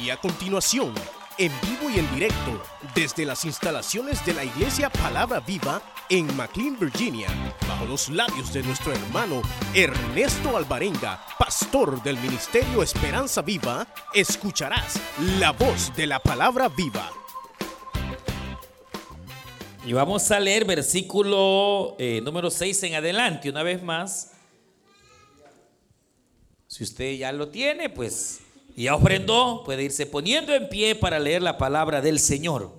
Y a continuación, en vivo y en directo, desde las instalaciones de la Iglesia Palabra Viva en McLean, Virginia, bajo los labios de nuestro hermano Ernesto Alvarenga, pastor del Ministerio Esperanza Viva, escucharás la voz de la Palabra Viva. Y vamos a leer versículo eh, número 6 en adelante, una vez más. Si usted ya lo tiene, pues y ofrendó, puede irse poniendo en pie para leer la palabra del Señor.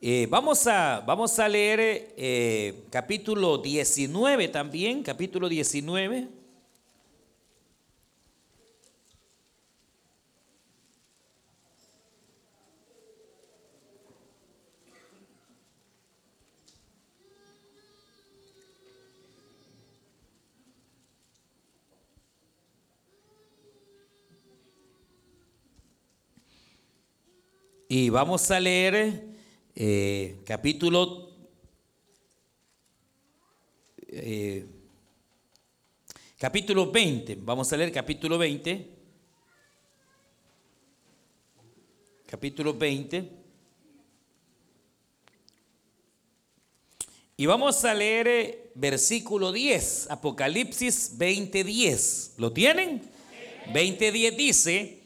Eh, vamos, a, vamos a leer eh, capítulo 19 también, capítulo 19. Y vamos a leer eh, capítulo eh, capítulo 20. Vamos a leer capítulo 20. Capítulo 20. Y vamos a leer eh, versículo 10, Apocalipsis 20:10. ¿Lo tienen? 20:10 dice,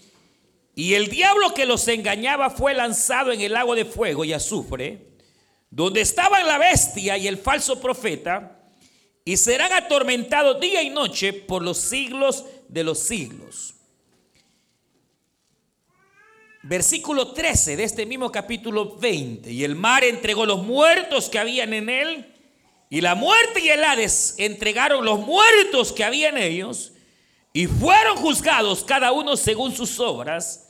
y el diablo que los engañaba fue lanzado en el lago de fuego y azufre, donde estaban la bestia y el falso profeta, y serán atormentados día y noche por los siglos de los siglos. Versículo 13 de este mismo capítulo 20. Y el mar entregó los muertos que habían en él, y la muerte y el Hades entregaron los muertos que había en ellos, y fueron juzgados cada uno según sus obras.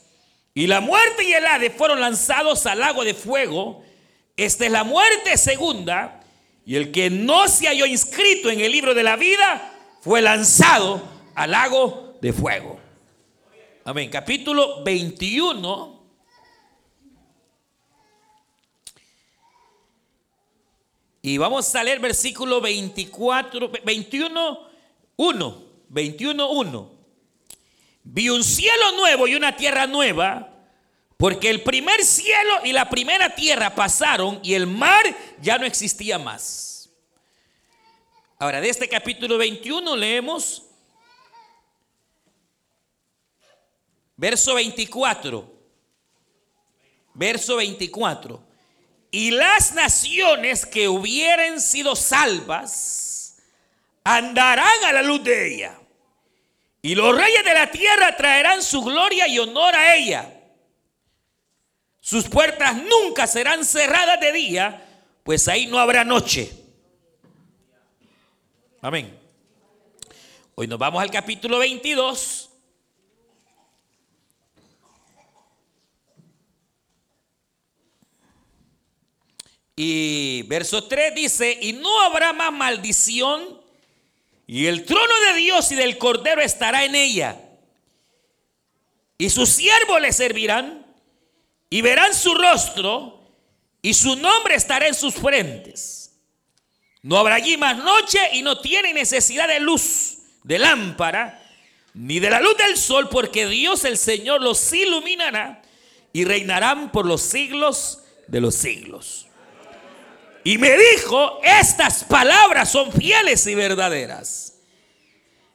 Y la muerte y el Hades fueron lanzados al lago de fuego. Esta es la muerte segunda. Y el que no se halló inscrito en el libro de la vida fue lanzado al lago de fuego. Amén. Capítulo 21. Y vamos a leer versículo 24, 21, 1. 21.1. Vi un cielo nuevo y una tierra nueva, porque el primer cielo y la primera tierra pasaron y el mar ya no existía más. Ahora, de este capítulo 21 leemos verso 24. Verso 24. Y las naciones que hubieren sido salvas andarán a la luz de ella. Y los reyes de la tierra traerán su gloria y honor a ella. Sus puertas nunca serán cerradas de día, pues ahí no habrá noche. Amén. Hoy nos vamos al capítulo 22. Y verso 3 dice, y no habrá más maldición y el trono de Dios y del Cordero estará en ella. Y sus siervos le servirán y verán su rostro y su nombre estará en sus frentes. No habrá allí más noche y no tiene necesidad de luz, de lámpara, ni de la luz del sol, porque Dios el Señor los iluminará y reinarán por los siglos de los siglos. Y me dijo, estas palabras son fieles y verdaderas.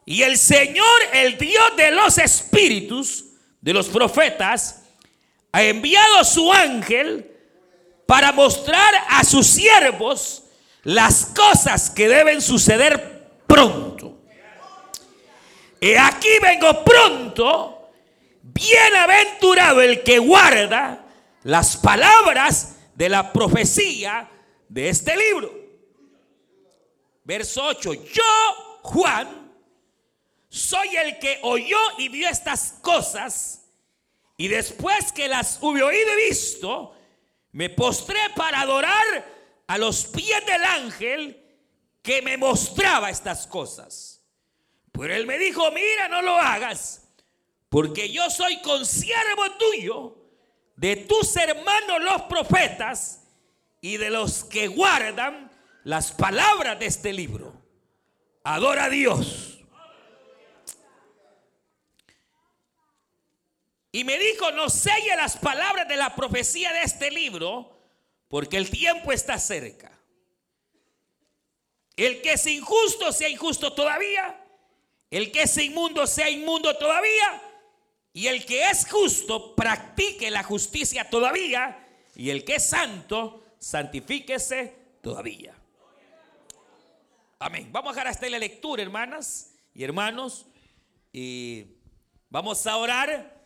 Y el Señor, el Dios de los espíritus, de los profetas, ha enviado su ángel para mostrar a sus siervos las cosas que deben suceder pronto. Y aquí vengo pronto, bienaventurado el que guarda las palabras de la profecía de este libro. Verso 8. Yo, Juan, soy el que oyó y vio estas cosas. Y después que las hube oído y visto, me postré para adorar a los pies del ángel que me mostraba estas cosas. Pero él me dijo, mira, no lo hagas, porque yo soy consiervo tuyo de tus hermanos los profetas y de los que guardan las palabras de este libro. Adora a Dios. Y me dijo, no selle las palabras de la profecía de este libro, porque el tiempo está cerca. El que es injusto sea injusto todavía. El que es inmundo sea inmundo todavía. Y el que es justo practique la justicia todavía. Y el que es santo santifíquese todavía. Amén. Vamos a dejar hasta la lectura, hermanas y hermanos. Y vamos a orar.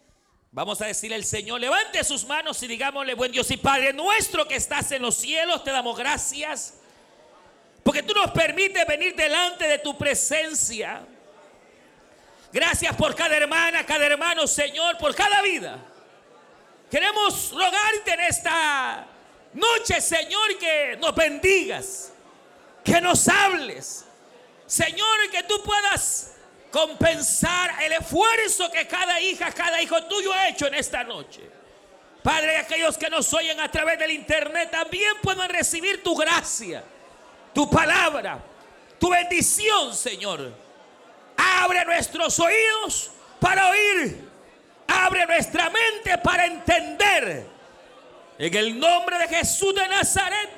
Vamos a decirle al Señor, levante sus manos y digámosle, buen Dios y Padre nuestro que estás en los cielos, te damos gracias. Porque tú nos permites venir delante de tu presencia. Gracias por cada hermana, cada hermano, Señor, por cada vida. Queremos rogarte en esta noche, Señor, que nos bendigas, que nos hables. Señor, que tú puedas compensar el esfuerzo que cada hija, cada hijo tuyo ha hecho en esta noche. Padre, aquellos que nos oyen a través del internet también puedan recibir tu gracia, tu palabra, tu bendición, Señor. Abre nuestros oídos para oír. Abre nuestra mente para entender. En el nombre de Jesús de Nazaret,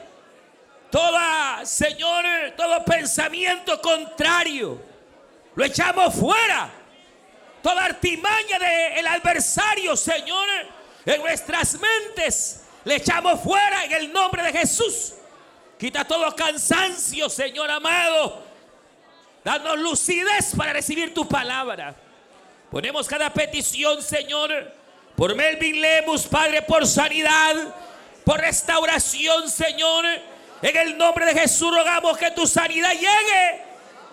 toda, Señor, todo pensamiento contrario, lo echamos fuera. Toda artimaña del adversario, Señor, en nuestras mentes, le echamos fuera en el nombre de Jesús. Quita todo cansancio, Señor amado Danos lucidez para recibir tu palabra. Ponemos cada petición, Señor, por Melvin Lemus, Padre, por sanidad, por restauración, Señor. En el nombre de Jesús rogamos que tu sanidad llegue.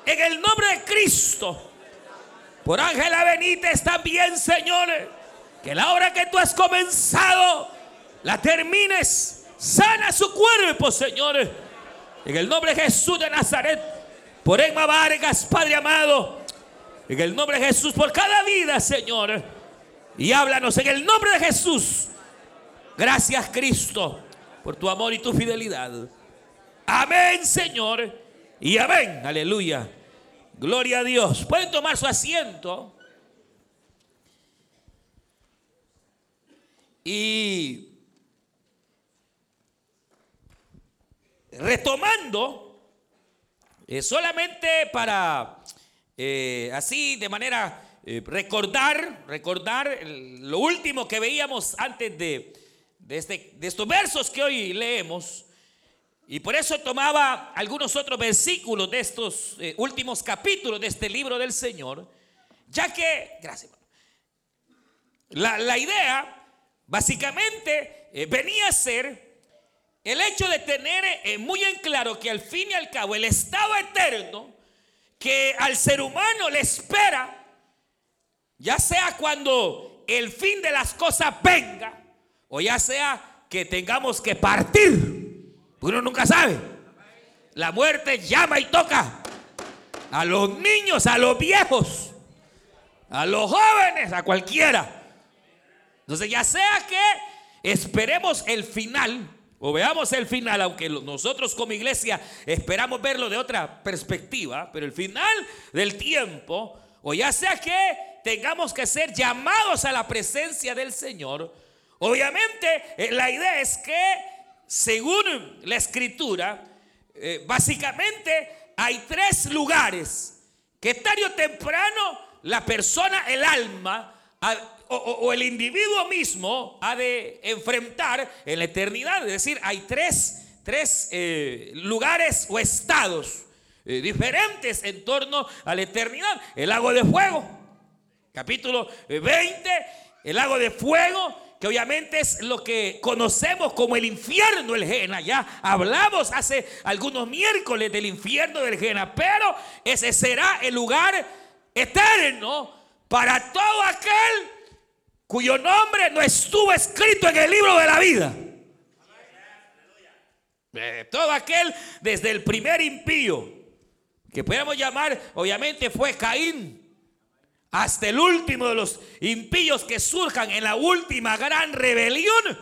En el nombre de Cristo. Por Ángela Benítez también, Señor. Que la obra que tú has comenzado, la termines. Sana su cuerpo, Señor. En el nombre de Jesús de Nazaret. Por Emma Vargas, Padre amado. En el nombre de Jesús, por cada vida, Señor. Y háblanos en el nombre de Jesús. Gracias, Cristo, por tu amor y tu fidelidad. Amén, Señor. Y amén. Aleluya. Gloria a Dios. Pueden tomar su asiento. Y retomando eh, solamente para, eh, así de manera, eh, recordar, recordar lo último que veíamos antes de, este, de estos versos que hoy leemos. Y por eso tomaba algunos otros versículos de estos últimos capítulos de este libro del Señor, ya que, gracias, la, la idea básicamente venía a ser el hecho de tener eh, muy en claro que al fin y al cabo el estado eterno que al ser humano le espera, ya sea cuando el fin de las cosas venga, o ya sea que tengamos que partir, uno nunca sabe. La muerte llama y toca a los niños, a los viejos, a los jóvenes, a cualquiera. Entonces ya sea que esperemos el final, o veamos el final, aunque nosotros como iglesia esperamos verlo de otra perspectiva, pero el final del tiempo, o ya sea que tengamos que ser llamados a la presencia del Señor, obviamente eh, la idea es que, según la escritura, eh, básicamente hay tres lugares que tarde o temprano la persona, el alma, o, el individuo mismo ha de enfrentar en la eternidad. Es decir, hay tres, eh, lugares o estados diferentes en torno a la eternidad. El lago de fuego, capítulo 20, eh, el lago de fuego, que obviamente es lo que conocemos como el infierno del Gena. Ya hablamos hace algunos miércoles del infierno del Gena, pero ese será el lugar eterno para todo aquel cuyo nombre no estuvo escrito en el libro de la vida. Eh, todo aquel desde el primer impío, que podemos llamar, obviamente fue Caín, hasta el último de los impíos que surjan en la última gran rebelión,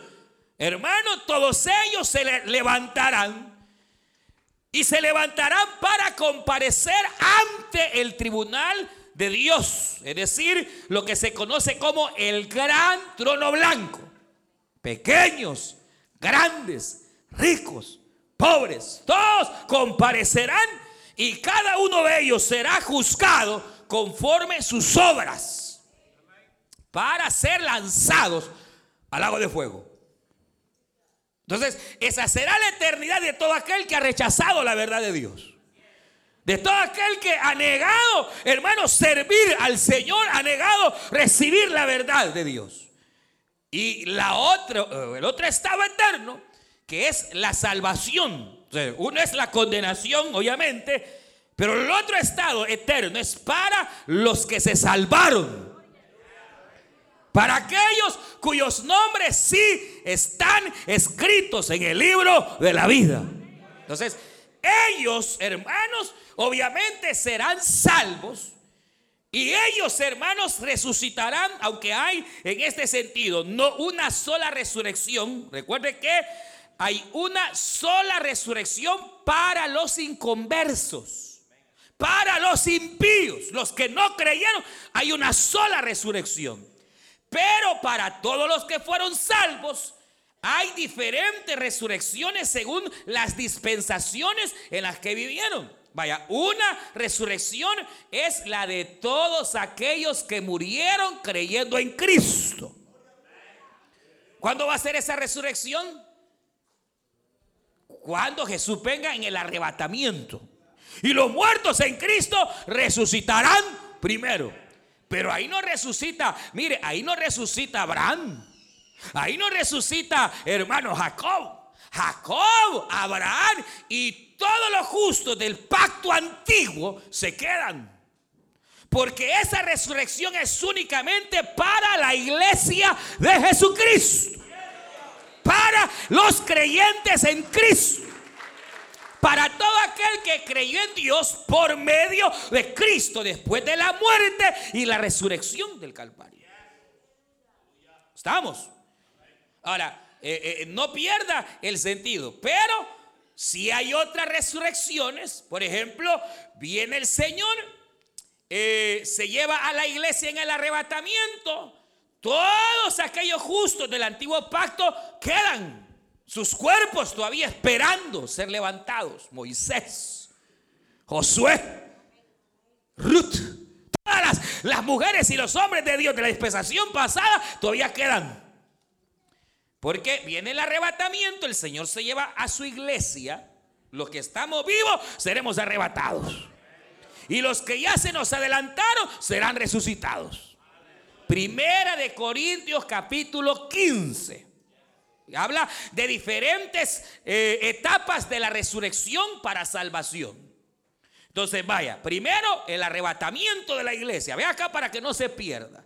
hermano, todos ellos se levantarán y se levantarán para comparecer ante el tribunal de Dios, es decir, lo que se conoce como el gran trono blanco. Pequeños, grandes, ricos, pobres, todos comparecerán y cada uno de ellos será juzgado conforme sus obras para ser lanzados al lago de fuego. Entonces, esa será la eternidad de todo aquel que ha rechazado la verdad de Dios. De todo aquel que ha negado, hermano, servir al Señor, ha negado recibir la verdad de Dios. Y la otra, el otro estado eterno, que es la salvación uno es la condenación, obviamente, pero el otro estado eterno es para los que se salvaron. Para aquellos cuyos nombres sí están escritos en el libro de la vida. Entonces, ellos, hermanos, obviamente serán salvos. Y ellos, hermanos, resucitarán, aunque hay en este sentido no una sola resurrección. Recuerde que hay una sola resurrección para los inconversos. Para los impíos, los que no creyeron, hay una sola resurrección. Pero para todos los que fueron salvos, hay diferentes resurrecciones según las dispensaciones en las que vivieron. Vaya, una resurrección es la de todos aquellos que murieron creyendo en Cristo. ¿Cuándo va a ser esa resurrección? cuando Jesús venga en el arrebatamiento. Y los muertos en Cristo resucitarán primero. Pero ahí no resucita, mire, ahí no resucita Abraham. Ahí no resucita hermano Jacob. Jacob, Abraham y todos los justos del pacto antiguo se quedan. Porque esa resurrección es únicamente para la iglesia de Jesucristo para los creyentes en Cristo. Para todo aquel que creyó en Dios por medio de Cristo después de la muerte y la resurrección del Calvario. ¿Estamos? Ahora, eh, eh, no pierda el sentido, pero si hay otras resurrecciones, por ejemplo, viene el Señor, eh, se lleva a la iglesia en el arrebatamiento, todos aquellos justos del antiguo pacto quedan sus cuerpos todavía esperando ser levantados. Moisés, Josué, Ruth, todas las, mujeres y los hombres de Dios de la dispensación pasada todavía quedan. Porque viene el arrebatamiento, el Señor se lleva a su iglesia. Los que estamos vivos seremos arrebatados. Y los que ya se nos adelantaron serán resucitados. Primera de Corintios capítulo 15. Habla de diferentes eh, etapas de la resurrección para salvación. Entonces, vaya, primero el arrebatamiento de la iglesia. Ve acá para que no se pierda.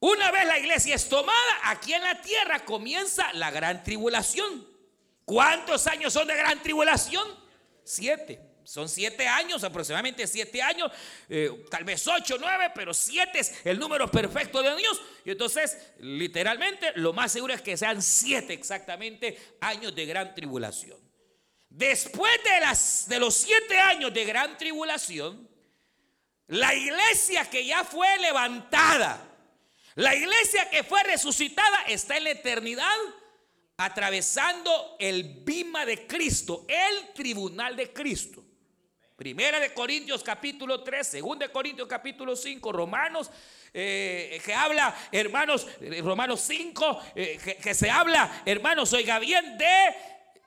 Una vez la iglesia es tomada, aquí en la tierra comienza la gran tribulación. ¿Cuántos años son de gran tribulación? Siete. Son siete años, aproximadamente siete años, eh, tal vez ocho, nueve, pero siete es el número perfecto de Dios. Y entonces, literalmente, lo más seguro es que sean siete exactamente años de gran tribulación. Después de, las, de los siete años de gran tribulación, la iglesia que ya fue levantada, la iglesia que fue resucitada, está en la eternidad atravesando el bima de Cristo, el tribunal de Cristo. Primera de Corintios capítulo 3, segunda de Corintios capítulo 5, Romanos, eh, que habla, hermanos, eh, Romanos 5, eh, que, se habla, hermanos, oiga bien, de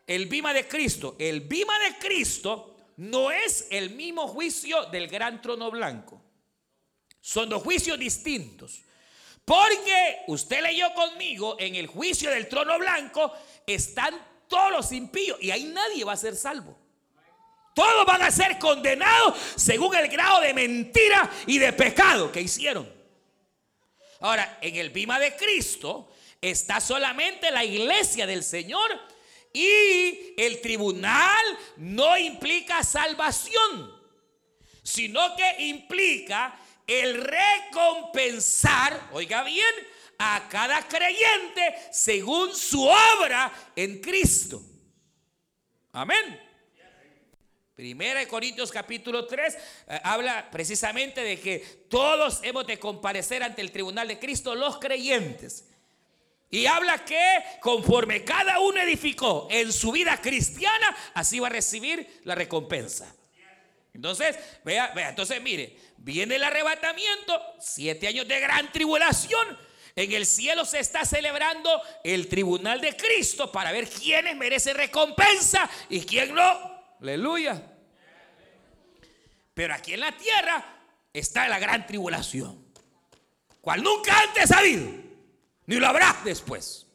el bima de Cristo. El bima de Cristo no es el mismo juicio del gran trono blanco. Son dos juicios distintos. Porque usted leyó conmigo, en el juicio del trono blanco están todos los impíos y ahí nadie va a ser salvo. Todos van a ser condenados según el grado de mentira y de pecado que hicieron. Ahora, en el bima de Cristo está solamente la iglesia del Señor y el tribunal no implica salvación, sino que implica el recompensar, oiga bien, a cada creyente según su obra en Cristo. Amén. Primera de Corintios capítulo 3 eh, habla precisamente de que todos hemos de comparecer ante el tribunal de Cristo los creyentes. Y habla que conforme cada uno edificó en su vida cristiana, así va a recibir la recompensa. Entonces, vea, vea, entonces mire, viene el arrebatamiento, siete años de gran tribulación. En el cielo se está celebrando el tribunal de Cristo para ver quiénes merecen recompensa y quién no. Aleluya. Pero aquí en la tierra está la gran tribulación, cual nunca antes ha habido, ni lo habrá después.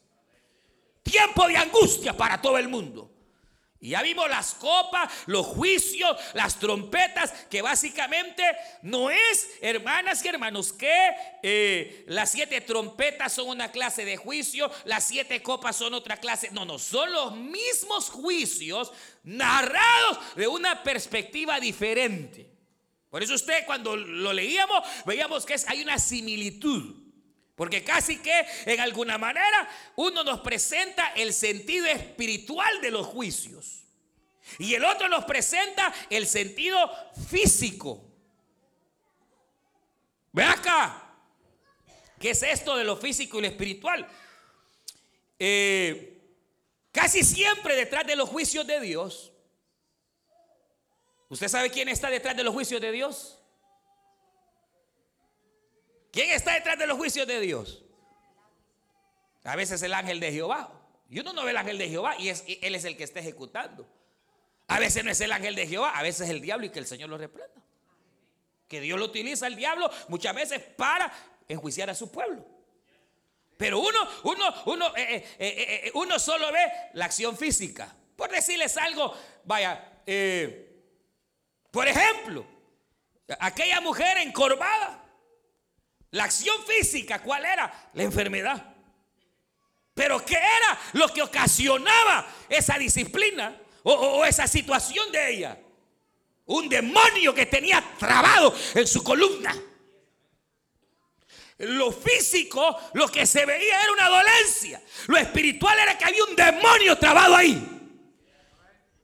Tiempo de angustia para todo el mundo. Y ya vimos las copas, los juicios, las trompetas, que básicamente no es, hermanas y hermanos, que eh, las siete trompetas son una clase de juicio, las siete copas son otra clase. No, no, son los mismos juicios narrados de una perspectiva diferente. Por eso usted cuando lo leíamos, veíamos que hay una similitud. Porque casi que en alguna manera uno nos presenta el sentido espiritual de los juicios. Y el otro nos presenta el sentido físico. Ve acá. ¿Qué es esto de lo físico y lo espiritual? Eh, casi siempre detrás de los juicios de Dios. ¿Usted sabe quién está detrás de los juicios de Dios? ¿Quién está detrás de los juicios de Dios? A veces el ángel de Jehová. Y uno no ve el ángel de Jehová y, es, él es el que está ejecutando. A veces no es el ángel de Jehová, a veces es el diablo y que el Señor lo reprenda. Que Dios lo utiliza el diablo muchas veces para enjuiciar a su pueblo. Pero uno, uno, uno, eh, eh, eh, uno solo ve la acción física. Por decirles algo, vaya, por ejemplo, aquella mujer encorvada la acción física, ¿cuál era? La enfermedad. Pero ¿qué era lo que ocasionaba esa disciplina o, esa situación de ella? Un demonio que tenía trabado en su columna. Lo físico, lo que se veía era una dolencia. Lo espiritual era que había un demonio trabado ahí.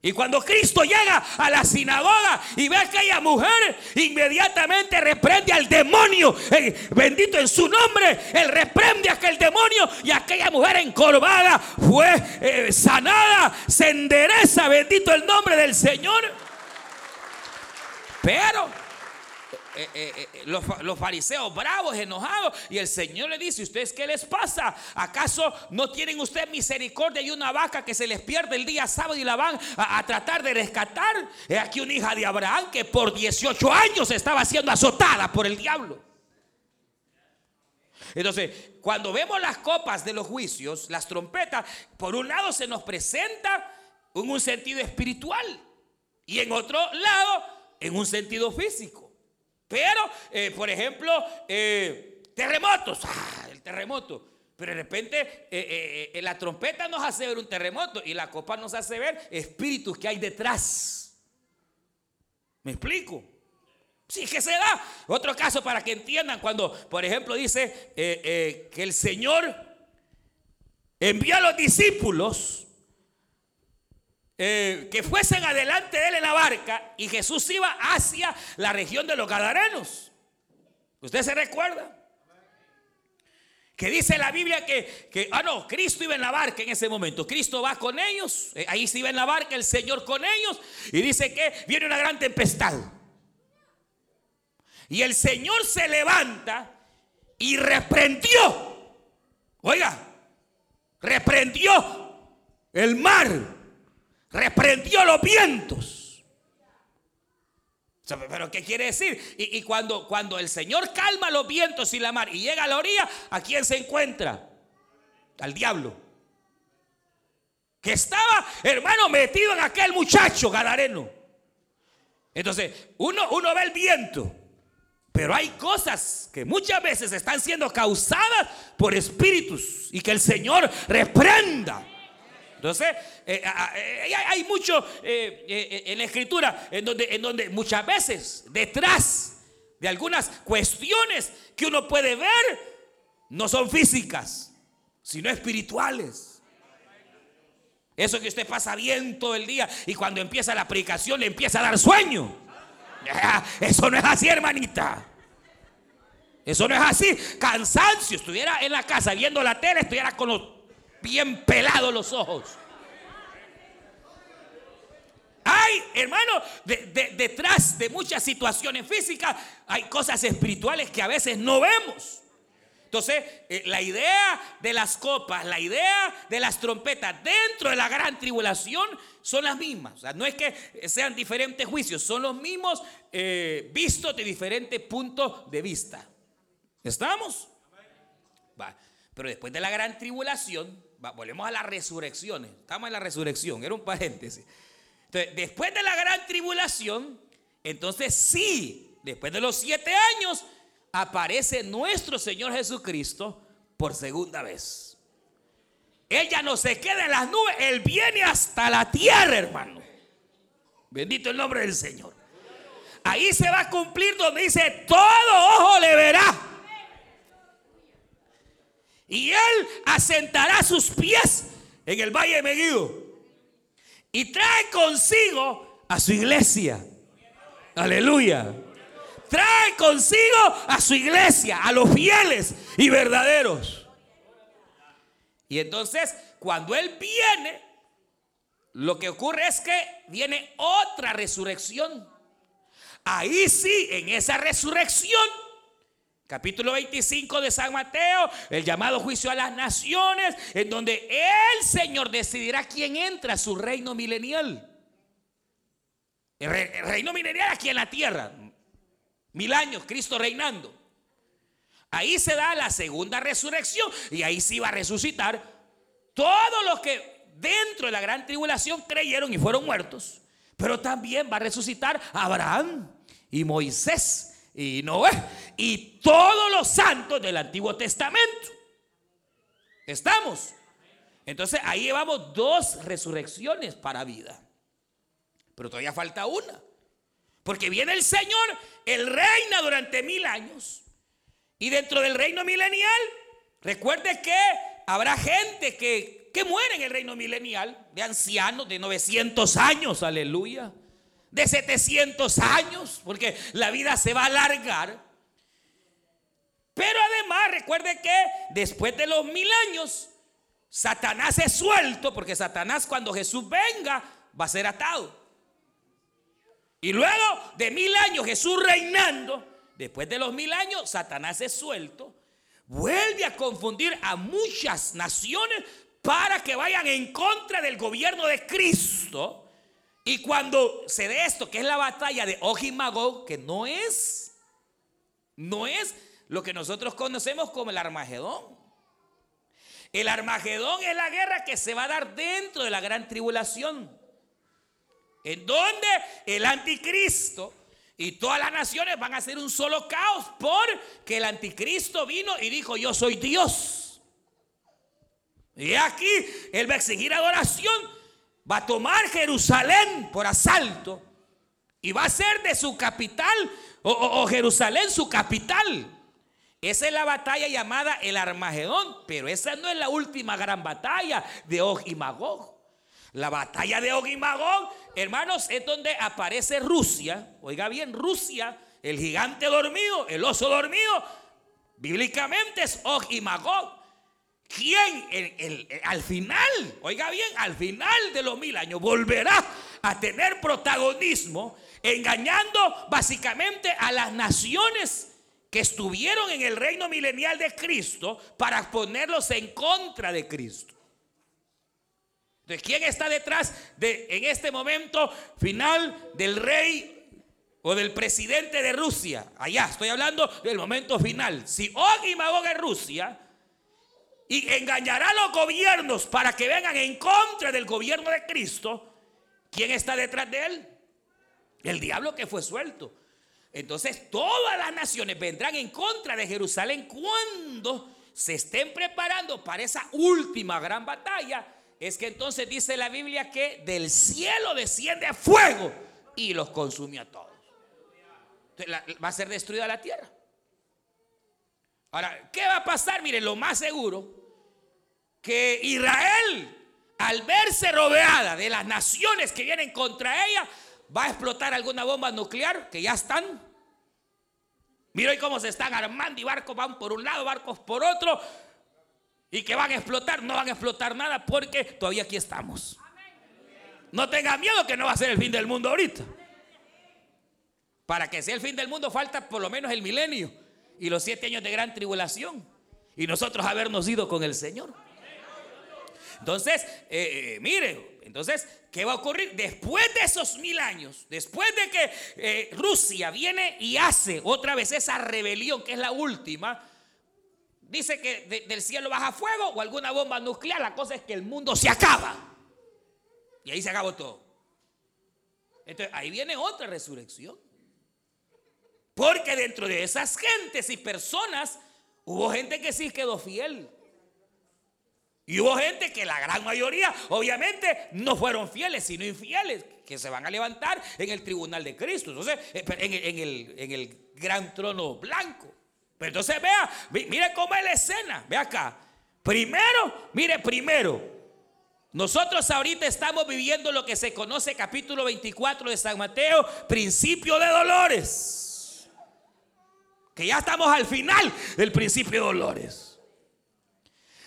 Y cuando Cristo llega a la sinagoga y ve a aquella mujer, inmediatamente reprende al demonio. Bendito en su nombre. Él reprende a aquel demonio y aquella mujer encorvada fue eh, sanada, se endereza. Bendito el nombre del Señor. Pero eh, eh, eh, los, fariseos bravos, enojados. Y el Señor le dice, ¿ustedes qué les pasa? ¿Acaso no tienen ustedes misericordia y una vaca que se les pierde el día sábado y la van a, tratar de rescatar? Es aquí una hija de Abraham que por 18 años estaba siendo azotada por el diablo. Entonces, cuando vemos las copas de los juicios, las trompetas, por un lado se nos presenta en un sentido espiritual y en otro lado en un sentido físico. Pero, eh, por ejemplo, eh, terremotos, ah, el terremoto. Pero de repente eh, la trompeta nos hace ver un terremoto y la copa nos hace ver espíritus que hay detrás. ¿Me explico? Sí, que se da. Otro caso para que entiendan cuando, por ejemplo, dice que el Señor envió a los discípulos eh, que fuesen adelante de él en la barca y Jesús iba hacia la región de los Gadarenos. ¿Usted se recuerda? Que dice la Biblia que, ah, no, Cristo iba en la barca en ese momento. Cristo va con ellos, eh, ahí se iba en la barca el Señor con ellos y dice que viene una gran tempestad. Y el Señor se levanta y reprendió, oiga, reprendió el mar reprendió los vientos. ¿Pero qué quiere decir? Y, cuando, cuando el Señor calma los vientos y la mar y llega a la orilla, ¿a quién se encuentra? Al diablo. Que estaba, hermano, metido en aquel muchacho gadareno. Entonces, uno, uno ve el viento. Pero hay cosas que muchas veces están siendo causadas por espíritus y que el Señor reprenda. Entonces, eh, eh, hay mucho eh, en la escritura en donde, en donde muchas veces detrás de algunas cuestiones que uno puede ver, no son físicas, sino espirituales. Eso que usted pasa bien todo el día y cuando empieza la predicación le empieza a dar sueño. Eso no es así, hermanita. Eso no es así. Cansancio. Estuviera en la casa viendo la tele, estuviera con los bien pelados los ojos. Hay, hermano, detrás de muchas situaciones físicas, hay cosas espirituales que a veces no vemos. Entonces, eh, la idea de las copas, la idea de las trompetas dentro de la gran tribulación son las mismas. O sea, no es que sean diferentes juicios, son los mismos eh, vistos de diferentes puntos de vista. ¿Estamos? Va. Pero después de la gran tribulación, volvemos a las resurrecciones. Estamos en la resurrección, era un paréntesis. Después de la gran tribulación, entonces sí, después de los siete años, aparece nuestro Señor Jesucristo por segunda vez. Él ya no se queda en las nubes, Él viene hasta la tierra, hermano. Bendito el nombre del Señor. Ahí se va a cumplir donde dice, todo ojo le verá. Y Él asentará sus pies en el valle de Meguido. Y trae consigo a su iglesia. Aleluya trae consigo a su iglesia, a los fieles y verdaderos. Y entonces, cuando Él viene, lo que ocurre es que viene otra resurrección. Ahí sí, en esa resurrección, capítulo 25 de San Mateo, el llamado juicio a las naciones, en donde el Señor decidirá quién entra a su reino milenial. El, reino milenial aquí en la tierra, Mil años, Cristo reinando. Ahí se da la segunda resurrección y ahí sí va a resucitar todos los que dentro de la gran tribulación creyeron y fueron muertos. Pero también va a resucitar Abraham y Moisés y Noé y todos los santos del Antiguo Testamento. ¿Estamos? Entonces ahí llevamos dos resurrecciones para vida. Pero todavía falta una. Porque viene el Señor, Él reina durante mil años. Y dentro del reino milenial, recuerde que habrá gente que, que muere en el reino milenial, de ancianos de 900 años, aleluya, de 700 años, porque la vida se va a alargar. Pero además, recuerde que después de los mil años, Satanás es suelto, porque Satanás cuando Jesús venga va a ser atado. Y luego de mil años Jesús reinando, después de los mil años Satanás es suelto, vuelve a confundir a muchas naciones para que vayan en contra del gobierno de Cristo. Y cuando se dé esto, que es la batalla de Ojimagog, que no es, no es lo que nosotros conocemos como el Armagedón. El Armagedón es la guerra que se va a dar dentro de la gran tribulación en donde el anticristo y todas las naciones van a ser un solo caos porque el anticristo vino y dijo, yo soy Dios. Y aquí él va a exigir adoración, va a tomar Jerusalén por asalto y va a ser de su capital o, Jerusalén su capital. Esa es la batalla llamada el Armagedón, pero esa no es la última gran batalla de Og y Magog. La batalla de Og y Magog hermanos, es donde aparece Rusia. Oiga bien, Rusia, el gigante dormido, el oso dormido. Bíblicamente es Og y Magog. ¿Quién al final, oiga bien, al final de los mil años volverá a tener protagonismo engañando básicamente a las naciones que estuvieron en el reino milenial de Cristo para ponerlos en contra de Cristo? Entonces, ¿quién está detrás de, en este momento final del rey o del presidente de Rusia? Allá, estoy hablando del momento final. Si Og y Magog es Rusia y engañará a los gobiernos para que vengan en contra del gobierno de Cristo, ¿quién está detrás de él? El diablo que fue suelto. Entonces todas las naciones vendrán en contra de Jerusalén cuando se estén preparando para esa última gran batalla es que entonces dice la Biblia que del cielo desciende fuego y los consume a todos. va a ser destruida la tierra. Ahora, ¿qué va a pasar? Mire, lo más seguro, que Israel, al verse rodeada de las naciones que vienen contra ella, va a explotar alguna bomba nuclear, que ya están. Mira cómo se están armando y barcos van por un lado, barcos por otro, y que van a explotar, no van a explotar nada porque todavía aquí estamos. No tengan miedo que no va a ser el fin del mundo ahorita. Para que sea el fin del mundo falta por lo menos el milenio y los siete años de gran tribulación. Y nosotros habernos ido con el Señor. Entonces, eh, eh, mire, entonces, ¿qué va a ocurrir? Después de esos mil años, después de que eh, Rusia viene y hace otra vez esa rebelión, que es la última, dice que del cielo baja fuego o alguna bomba nuclear, la cosa es que el mundo se acaba. Y ahí se acabó todo. Entonces, ahí viene otra resurrección. Porque dentro de esas gentes y personas hubo gente que sí quedó fiel. Y hubo gente que la gran mayoría, obviamente, no fueron fieles, sino infieles, que se van a levantar en el tribunal de Cristo. Entonces, eh, en, el, en el gran trono blanco. Pero entonces vea, mire cómo es la escena. Ve acá. Primero, mire, primero, nosotros ahorita estamos viviendo lo que se conoce capítulo 24 de San Mateo, principio de dolores. Que ya estamos al final del principio de dolores.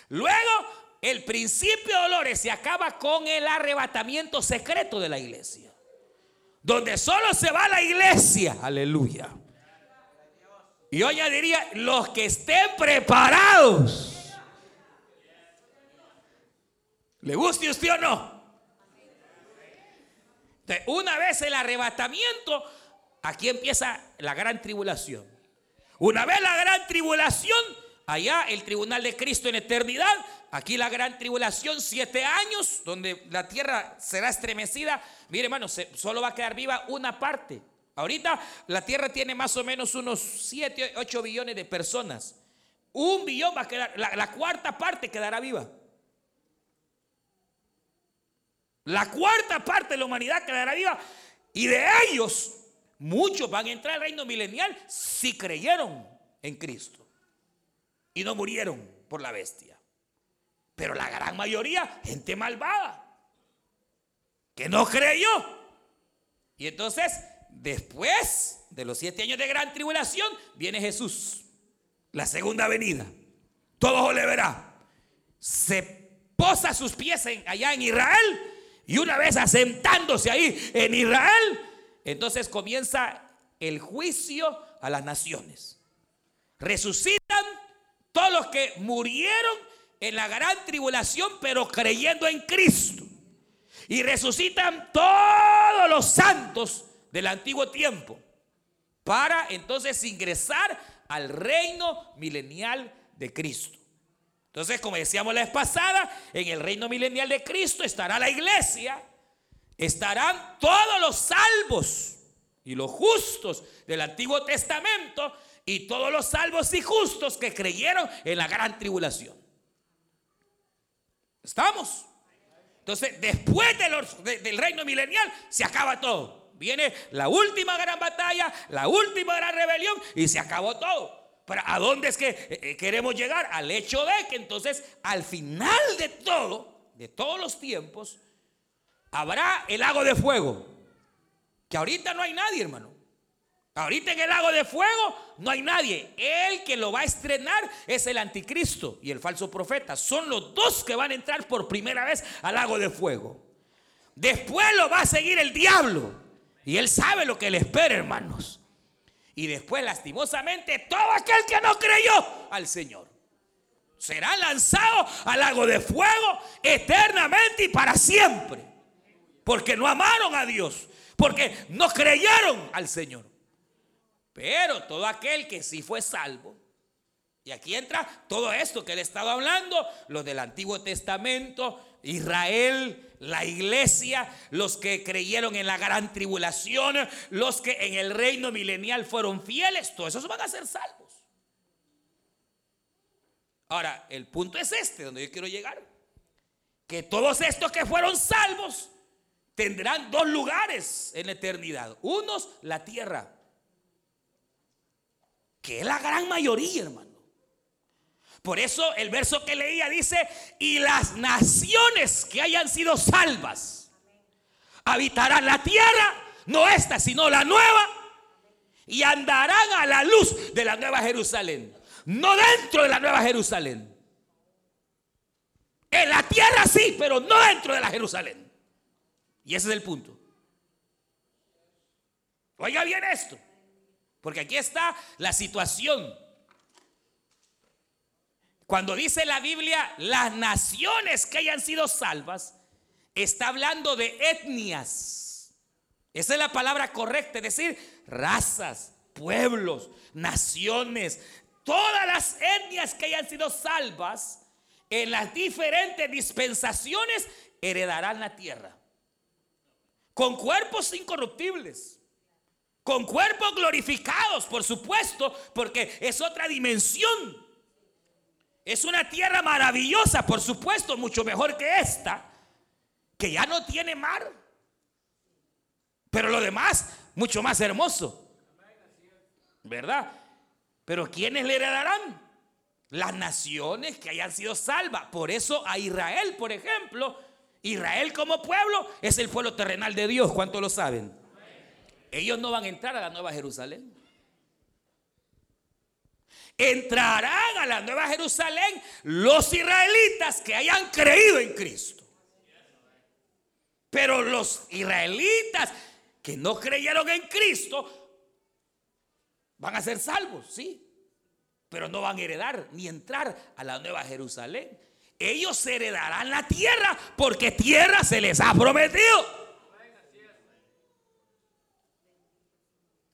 Luego, el principio de dolores se acaba con el arrebatamiento secreto de la iglesia. Donde solo se va la iglesia. Aleluya. Y hoy ya diría, los que estén preparados ¿Le guste usted o no? una vez el arrebatamiento, aquí empieza la gran tribulación. Una vez la gran tribulación, allá el tribunal de Cristo en eternidad, aquí la gran tribulación, siete años, donde la tierra será estremecida. Mire, hermano, solo va a quedar viva una parte. Ahorita la tierra tiene más o menos unos 7, 8 billones de personas. Un billón va a quedar, la cuarta parte quedará viva. La cuarta parte de la humanidad quedará viva. Y de ellos, muchos van a entrar al reino milenial si creyeron en Cristo. Y no murieron por la bestia. Pero la gran mayoría, gente malvada, que no creyó. Y entonces, después de los siete años de gran tribulación, viene Jesús, la segunda venida. Todo le verá. Se posa sus pies allá en Israel y una vez asentándose ahí en Israel, entonces comienza el juicio a las naciones. Resucitan todos los que murieron en la gran tribulación, pero creyendo en Cristo. Y resucitan todos los santos del antiguo tiempo para entonces ingresar al reino milenial de Cristo. Entonces, como decíamos la vez pasada, en el reino milenial de Cristo estará la iglesia, estarán todos los salvos y los justos del Antiguo Testamento y todos los salvos y justos que creyeron en la gran tribulación. ¿Estamos? Entonces, después del reino milenial, se acaba todo. Viene la última gran batalla, la última gran rebelión y se acabó todo. Pero ¿a dónde es que eh, eh, queremos llegar? Al hecho de que entonces al final de todo, de todos los tiempos, habrá el lago de fuego. Que ahorita no hay nadie, hermano. Ahorita en el lago de fuego no hay nadie. El que lo va a estrenar es el anticristo y el falso profeta. Son los dos que van a entrar por primera vez al lago de fuego. Después lo va a seguir el diablo. Y él sabe lo que le espera, hermanos. Y después, lastimosamente, todo aquel que no creyó al Señor será lanzado al lago de fuego eternamente y para siempre. Porque no amaron a Dios, porque no creyeron al Señor. Pero todo aquel que sí fue salvo, y aquí entra todo esto que le he estado hablando, lo del Antiguo Testamento, Israel, la iglesia, los que creyeron en la gran tribulación, los que en el reino milenial fueron fieles, todos esos van a ser salvos. Ahora, el punto es este, donde yo quiero llegar. Que todos estos que fueron salvos tendrán dos lugares en la eternidad. Unos, la tierra. Que es la gran mayoría, hermano. Por eso el verso que leía dice, y las naciones que hayan sido salvas habitarán la tierra, no esta, sino la nueva, y andarán a la luz de la nueva Jerusalén, no dentro de la nueva Jerusalén. En la tierra sí, pero no dentro de la Jerusalén. Y ese es el punto. Oiga bien esto, porque aquí está la situación. Cuando dice la Biblia, las naciones que hayan sido salvas, está hablando de etnias. Esa es la palabra correcta, es decir, razas, pueblos, naciones, todas las etnias que hayan sido salvas en las diferentes dispensaciones heredarán la tierra. Con cuerpos incorruptibles. Con cuerpos glorificados, por supuesto, porque es otra dimensión. Es una tierra maravillosa, por supuesto, mucho mejor que esta, que ya no tiene mar. Pero lo demás, mucho más hermoso. ¿Verdad? Pero ¿quiénes le heredarán? Las naciones que hayan sido salvas. Por eso a Israel, por ejemplo, Israel como pueblo es el pueblo terrenal de Dios. ¿Cuántos lo saben? Ellos no van a entrar a la Nueva Jerusalén. Entrarán a la Nueva Jerusalén los israelitas que hayan creído en Cristo. Pero los israelitas que no creyeron en Cristo van a ser salvos, sí pero no van a heredar ni entrar a la nueva Jerusalén. Ellos heredarán la tierra porque tierra se les ha prometido.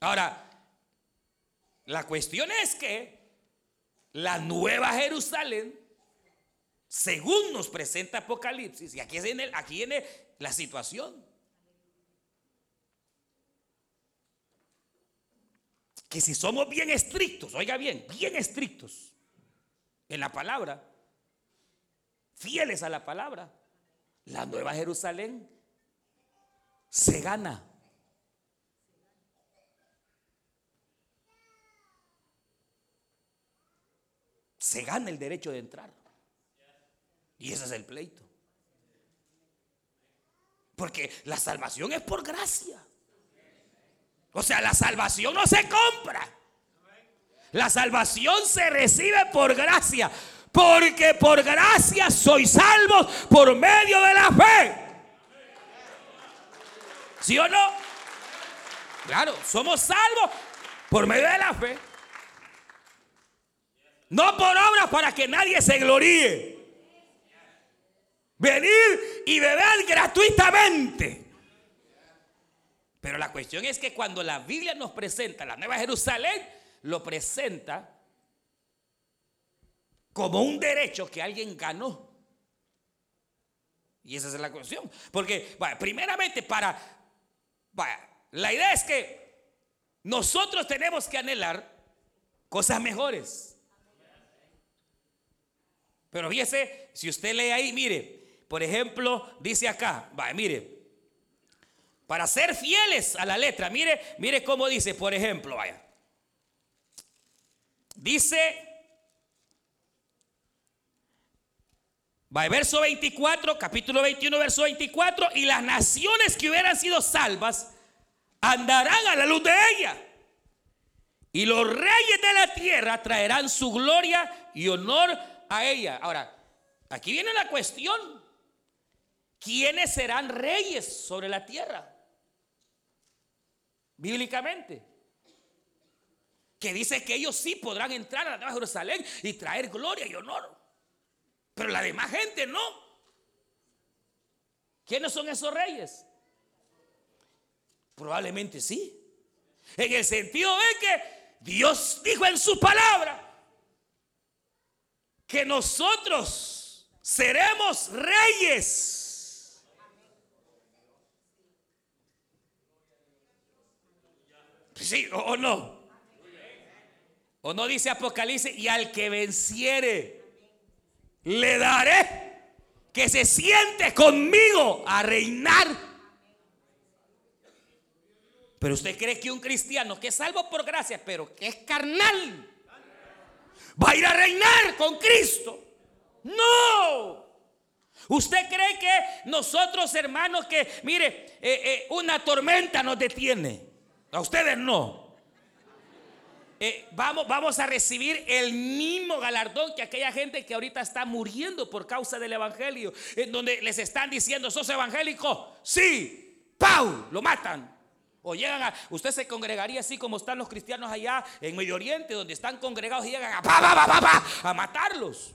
Ahora, la cuestión es que la nueva Jerusalén, según nos presenta Apocalipsis, y aquí aquí viene la situación. que si somos bien estrictos, oiga bien, bien estrictos en la palabra, fieles a la palabra, la nueva Jerusalén se gana. Se gana el derecho de entrar. Y ese es el pleito. Porque la salvación es por gracia. O sea, la salvación no se compra. La salvación se recibe por gracia. Porque por gracia soy salvo por medio de la fe. ¿Sí o no? Claro, somos salvos por medio de la fe. No por obras para que nadie se gloríe. Venir y beber gratuitamente. Pero la cuestión es que cuando la Biblia nos presenta la Nueva Jerusalén, lo presenta como un derecho que alguien ganó. Y esa es la cuestión. Porque, primeramente, para. la idea es que nosotros tenemos que anhelar cosas mejores. Pero fíjese, si usted lee ahí, mire, por ejemplo, dice acá, vaya, mire, para ser fieles a la letra. Mire, mire cómo dice, por ejemplo, vaya. Dice, va verso 24, capítulo 21, verso 24, y las naciones que hubieran sido salvas andarán a la luz de ella. Y los reyes de la tierra traerán su gloria y honor a ella. Ahora, aquí viene la cuestión. ¿Quiénes serán reyes sobre la tierra? bíblicamente. Que dice que ellos sí podrán entrar a la Nueva Jerusalén y traer gloria y honor. Pero la demás gente no. ¿Quiénes son esos reyes? Probablemente sí. En el sentido de que Dios dijo en su palabra que nosotros seremos reyes Sí, o, no. O no dice Apocalipsis, y al que venciere, le daré que se siente conmigo a reinar. Pero usted cree que un cristiano que es salvo por gracia, pero que es carnal, va a ir a reinar con Cristo. No. ¿Usted cree que nosotros, hermanos, que, mire, eh, eh, una tormenta nos detiene? A ustedes no. Eh, vamos, vamos a recibir el mismo galardón que aquella gente que ahorita está muriendo por causa del Evangelio, en donde les están diciendo, ¿sos evangélico? Sí, ¡pau! Lo matan. O llegan a, usted se congregaría así como están los cristianos allá en Medio Oriente, donde están congregados y llegan a, a matarlos.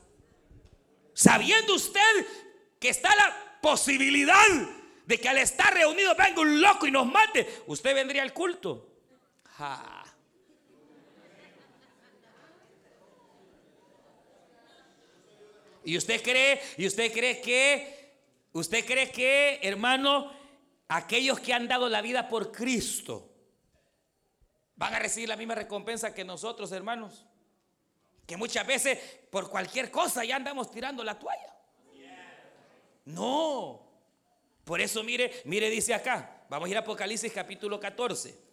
Sabiendo usted que está la posibilidad de que al estar reunido venga un loco y nos mate, usted vendría al culto. Y usted cree, y usted cree que, usted cree que, hermano, aquellos que han dado la vida por Cristo van a recibir la misma recompensa que nosotros, hermanos. Que muchas veces por cualquier cosa ya andamos tirando la toalla. No. Por eso mire, mire dice acá, vamos a ir a Apocalipsis capítulo 14.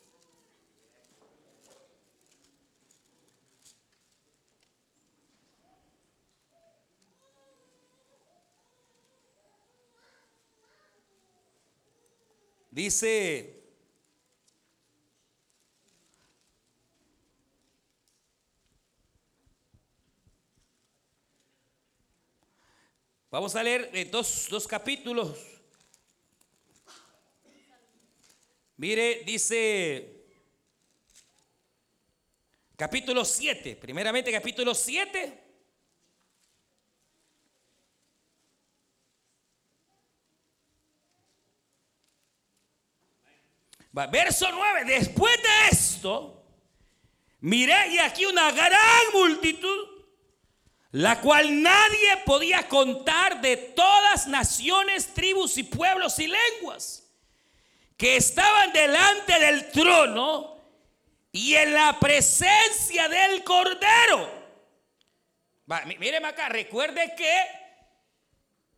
Dice Vamos a leer dos, dos capítulos. Mire, dice capítulo 7, primeramente capítulo 7. Verso 9, después de esto, miré y aquí una gran multitud, la cual nadie podía contar de todas naciones, tribus y pueblos y lenguas, que estaban delante del trono y en la presencia del Cordero. Míreme acá, recuerde que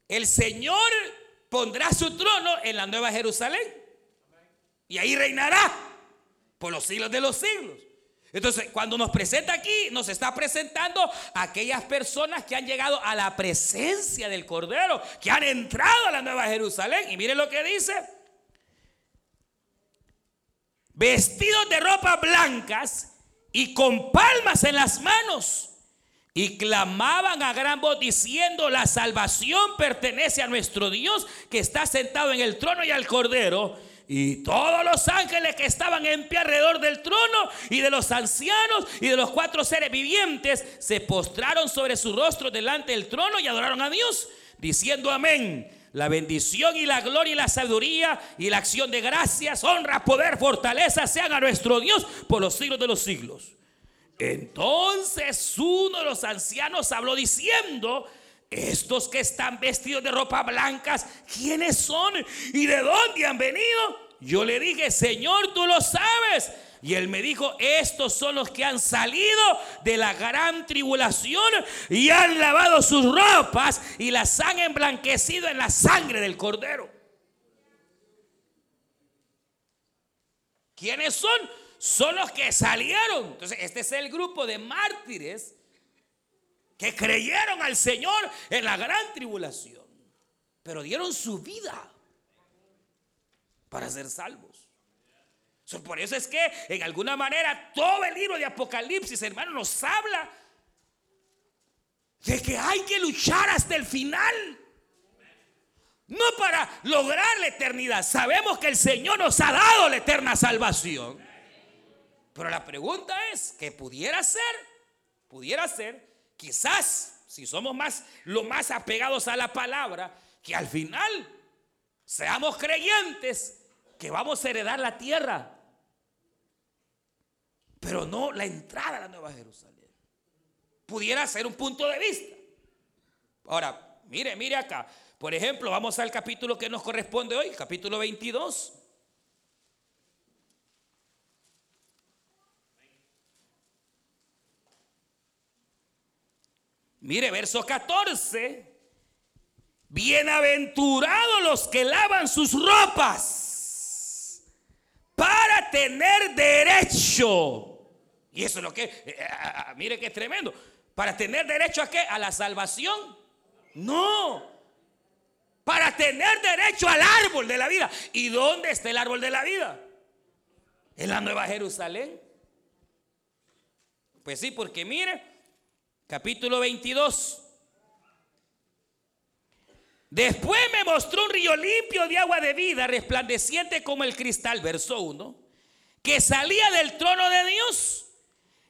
el Señor pondrá su trono en la nueva Jerusalén. Y ahí reinará por los siglos de los siglos. Entonces, cuando nos presenta aquí, nos está presentando aquellas personas que han llegado a la presencia del Cordero, que han entrado a la Nueva Jerusalén. Y miren lo que dice. Vestidos de ropas blancas y con palmas en las manos. Y clamaban a gran voz diciendo, la salvación pertenece a nuestro Dios que está sentado en el trono y al Cordero. Y todos los ángeles que estaban en pie alrededor del trono y de los ancianos y de los cuatro seres vivientes se postraron sobre su rostro delante del trono y adoraron a Dios, diciendo amén. La bendición y la gloria y la sabiduría y la acción de gracias, honra, poder, fortaleza sean a nuestro Dios por los siglos de los siglos. Entonces uno de los ancianos habló diciendo, estos que están vestidos de ropa blancas, ¿quiénes son y de dónde han venido? Yo le dije, Señor, tú lo sabes. Y él me dijo, estos son los que han salido de la gran tribulación y han lavado sus ropas y las han emblanquecido en la sangre del cordero. ¿Quiénes son? Son los que salieron. Entonces, este es el grupo de mártires que creyeron al Señor en la gran tribulación, pero dieron su vida para ser salvos. por eso es que en alguna manera todo el libro de Apocalipsis, hermano, nos habla de que hay que luchar hasta el final. No para lograr la eternidad. Sabemos que el Señor nos ha dado la eterna salvación. Pero la pregunta es, ¿qué pudiera ser? Pudiera ser quizás, si somos más, lo más apegados a la palabra, que al final seamos creyentes que vamos a heredar la tierra, pero no la entrada a la Nueva Jerusalén. Pudiera ser un punto de vista. Ahora, mire, mire acá. Por ejemplo, vamos al capítulo que nos corresponde hoy, capítulo 22. Mire, verso 14. Bienaventurados los que lavan sus ropas para tener derecho. Y eso es lo que, eh, eh, eh, mire que es tremendo, ¿Para tener derecho a qué? ¿A la salvación? No. Para tener derecho al árbol de la vida. ¿Y dónde está el árbol de la vida? En la Nueva Jerusalén. Pues sí, porque mire, capítulo 22. Después me mostró un río limpio de agua de vida, resplandeciente como el cristal, verso 1, que salía del trono de Dios.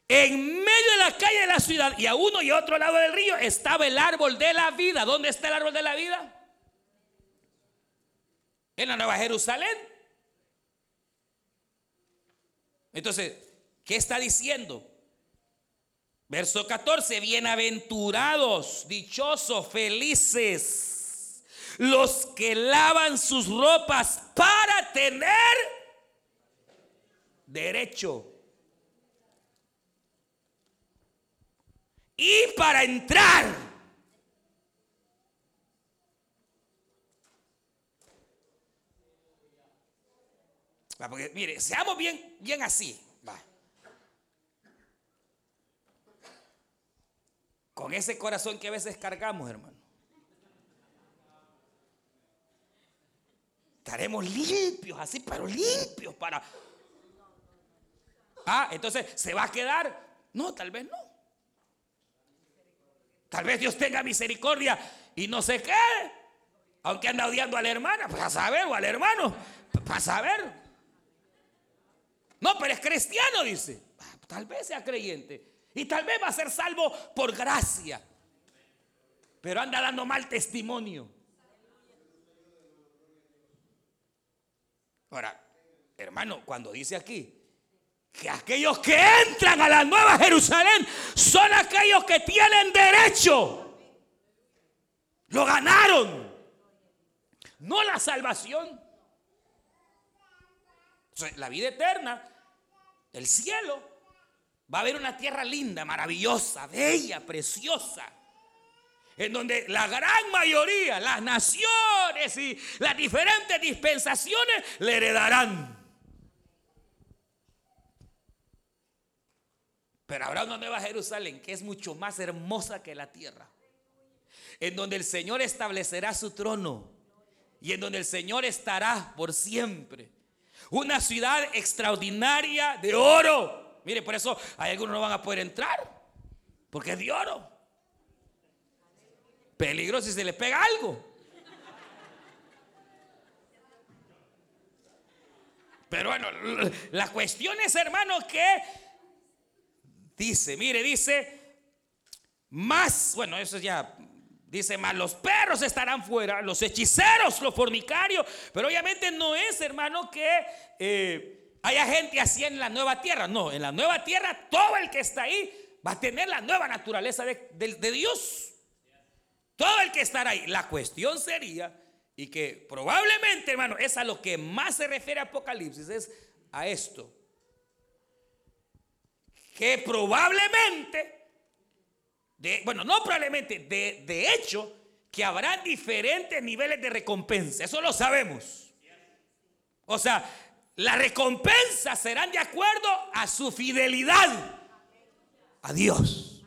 En medio de la calle de la ciudad y a uno y a otro lado del río estaba el árbol de la vida. ¿Dónde está el árbol de la vida? En la Nueva Jerusalén. Entonces, ¿qué está diciendo? Verso 14, bienaventurados, dichosos, felices, los que lavan sus ropas para tener derecho. Y para entrar. Porque, mire, seamos bien, bien así. Con ese corazón que a veces cargamos, hermano. Estaremos limpios, así, pero limpios para... Ah, entonces, ¿se va a quedar? No, tal vez no. Tal vez Dios tenga misericordia y no sé qué. Aunque anda odiando a la hermana, pues a saber, o al hermano, para saber. No, pero es cristiano, dice. Ah, tal vez sea creyente. Y tal vez va a ser salvo por gracia. Pero anda dando mal testimonio. Ahora, hermano, cuando dice aquí que aquellos que entran a la nueva Jerusalén son aquellos que tienen derecho. Lo ganaron. No la salvación. La vida eterna, el cielo, Va a haber una tierra linda, maravillosa, bella, preciosa. En donde la gran mayoría, las naciones y las diferentes dispensaciones le heredarán. Pero habrá una nueva Jerusalén que es mucho más hermosa que la tierra. En donde el Señor establecerá su trono. Y en donde el Señor estará por siempre. Una ciudad extraordinaria de oro Mire, por eso hay algunos no van a poder entrar. Porque es de oro. Peligroso si se le pega algo. Pero bueno, la cuestión es, hermano, que dice, mire, dice, más, bueno, eso ya dice más, los perros estarán fuera, los hechiceros, los fornicarios, pero obviamente no es, hermano, que... Eh, haya gente así en la nueva tierra. No, en la nueva tierra todo el que está ahí va a tener la nueva naturaleza de, Dios. Todo el que estará ahí. La cuestión sería, y que probablemente, hermano, es a lo que más se refiere Apocalipsis, es a esto. Que probablemente, bueno, no probablemente, de, de hecho, que habrá diferentes niveles de recompensa. Eso lo sabemos. O sea, las recompensas serán de acuerdo a su fidelidad a Dios.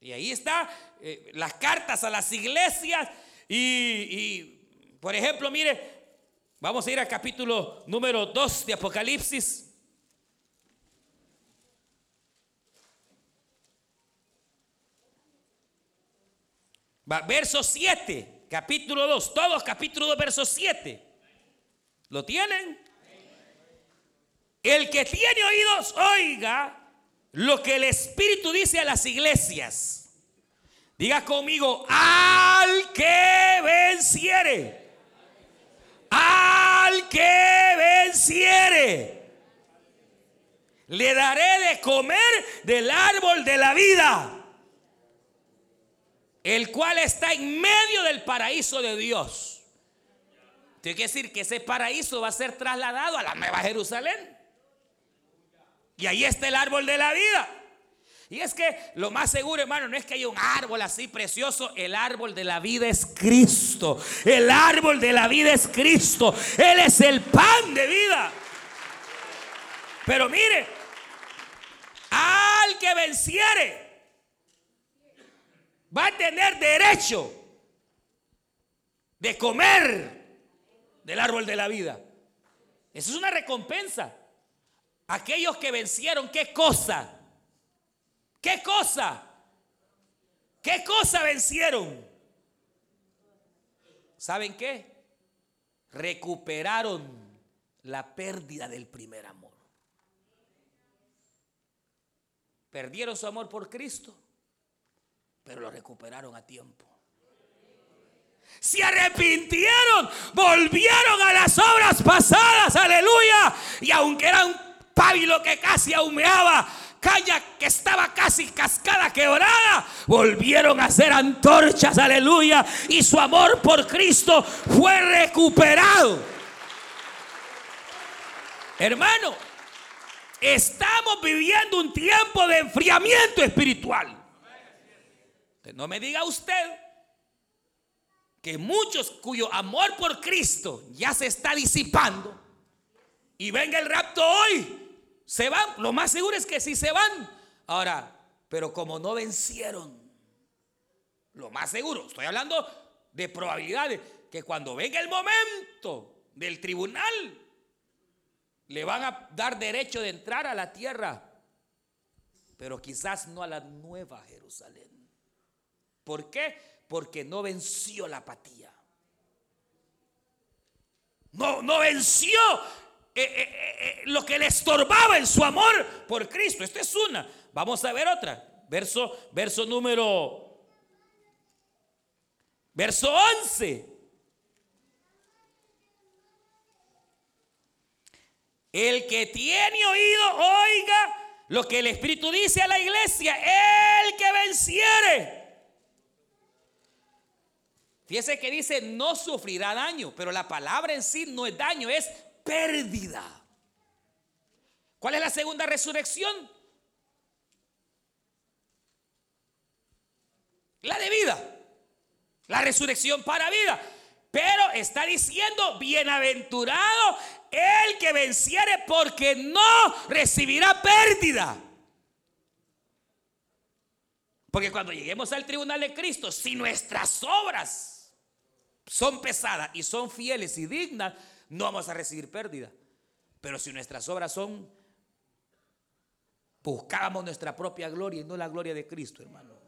Y ahí está eh, las cartas a las iglesias y, por ejemplo, mire, vamos a ir al capítulo número 2 de Apocalipsis. verso 7, capítulo 2, todos capítulo 2, verso 7. ¿Lo tienen? El que tiene oídos, oiga lo que el Espíritu dice a las iglesias. Diga conmigo, al que venciere. Al que venciere. Le daré de comer del árbol de la vida. El cual está en medio del paraíso de Dios. Tiene que decir que ese paraíso va a ser trasladado a la Nueva Jerusalén. Y ahí está el árbol de la vida. Y es que lo más seguro, hermano, no es que haya un árbol así precioso. El árbol de la vida es Cristo. El árbol de la vida es Cristo. Él es el pan de vida. Pero mire, al que venciere va a tener derecho de comer del árbol de la vida. Eso es una recompensa. Aquellos que vencieron, ¿qué cosa? ¿Qué cosa? ¿Qué cosa vencieron? ¿Saben qué? Recuperaron la pérdida del primer amor. Perdieron su amor por Cristo, pero lo recuperaron a tiempo. Se arrepintieron, volvieron a las obras pasadas, aleluya. Y aunque era un pábilo que casi ahumeaba, caña que estaba casi cascada, quebrada, volvieron a ser antorchas, aleluya. Y su amor por Cristo fue recuperado. Hermano, estamos viviendo un tiempo de enfriamiento espiritual. No me diga usted que muchos cuyo amor por Cristo ya se está disipando y venga el rapto hoy, se van. Lo más seguro es que sí se van. Ahora, pero como no vencieron, lo más seguro, estoy hablando de probabilidades, que cuando venga el momento del tribunal, le van a dar derecho de entrar a la tierra, pero quizás no a la nueva Jerusalén. ¿Por qué? Porque no venció la apatía. No, no venció eh, eh, eh, lo que le estorbaba en su amor por Cristo. Esta es una. Vamos a ver otra. Verso, verso número. Verso 11. El que tiene oído, oiga lo que el Espíritu dice a la iglesia. El que venciere. Fíjese que dice no sufrirá daño, pero la palabra en sí no es daño, es pérdida. ¿Cuál es la segunda resurrección? La de vida. La resurrección para vida. Pero está diciendo, bienaventurado el que venciere porque no recibirá pérdida. Porque cuando lleguemos al tribunal de Cristo, si nuestras obras son pesadas y son fieles y dignas, no vamos a recibir pérdida. Pero si nuestras obras son, buscábamos nuestra propia gloria y no la gloria de Cristo, hermano.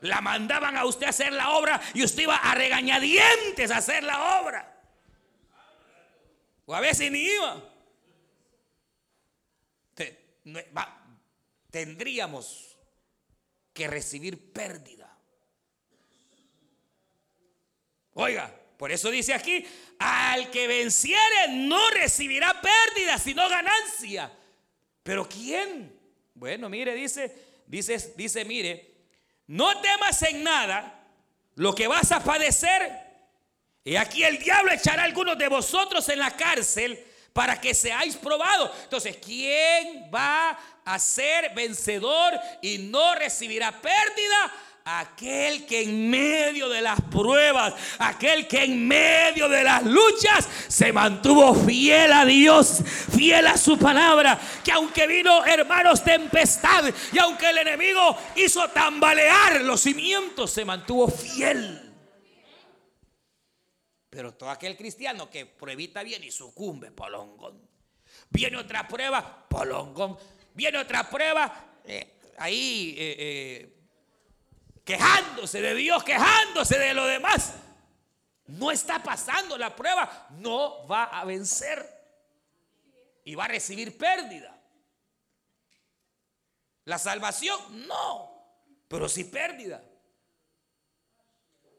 La mandaban a usted a hacer la obra y usted iba a regañadientes a hacer la obra. O a veces ni iba. Tendríamos que recibir pérdida. Oiga, por eso dice aquí, al que venciere no recibirá pérdida, sino ganancia. Pero ¿quién? Bueno, mire, dice, dice, dice, mire, no temas en nada lo que vas a padecer. Y aquí el diablo echará algunos de vosotros en la cárcel para que seáis probados. Entonces, ¿quién va a ser vencedor y no recibirá pérdida? Aquel que en medio de las pruebas, aquel que en medio de las luchas se mantuvo fiel a Dios, fiel a su palabra, que aunque vino hermanos tempestad y aunque el enemigo hizo tambalear los cimientos, se mantuvo fiel. Pero todo aquel cristiano que pruebita bien y sucumbe, polongón. Viene otra prueba, polongón. Viene otra prueba, eh, ahí eh, eh, quejándose de Dios, quejándose de lo demás. No está pasando la prueba, no va a vencer y va a recibir pérdida. La salvación, no, pero sí pérdida.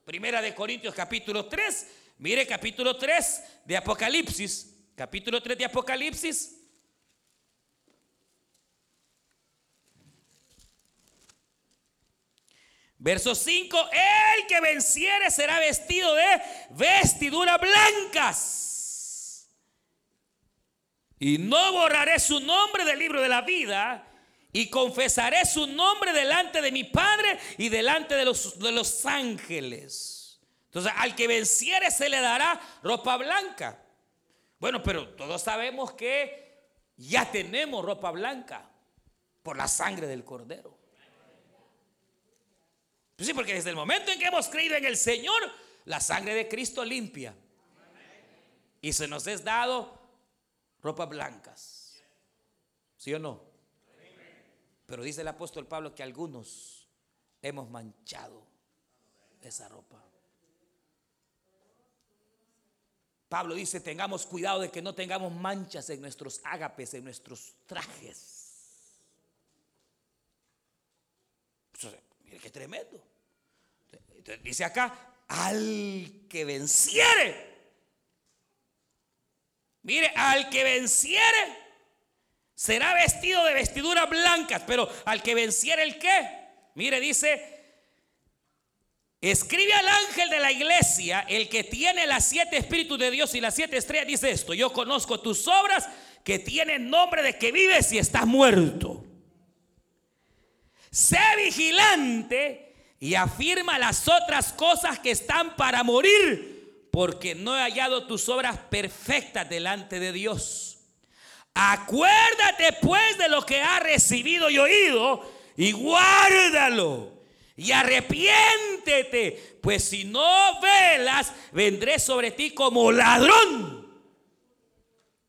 Primera de Corintios capítulo 3, mire capítulo 3 de Apocalipsis, capítulo 3 de Apocalipsis. Verso 5, el que venciere será vestido de vestiduras blancas. Y no borraré su nombre del libro de la vida y confesaré su nombre delante de mi Padre y delante de los, de los ángeles. Entonces, al que venciere se le dará ropa blanca. Bueno, pero todos sabemos que ya tenemos ropa blanca. por la sangre del cordero. Sí, porque desde el momento en que hemos creído en el Señor, la sangre de Cristo limpia. Y se nos es dado ropas blancas. ¿Sí o no? Pero dice el apóstol Pablo que algunos hemos manchado esa ropa. Pablo dice, tengamos cuidado de que no tengamos manchas en nuestros ágapes, en nuestros trajes. Mire qué tremendo. dice acá, al que venciere. Mire, al que venciere será vestido de vestiduras blancas, pero al que venciere el qué? Mire, dice, Escribe al ángel de la iglesia, el que tiene las siete espíritus de Dios y las siete estrellas, dice esto, yo conozco tus obras que tienen nombre de que vives y estás muerto. Sé vigilante y afirma las otras cosas que están para morir, porque no he hallado tus obras perfectas delante de Dios. Acuérdate pues de lo que has recibido y oído y guárdalo y arrepiéntete, pues si no velas, vendré sobre ti como ladrón.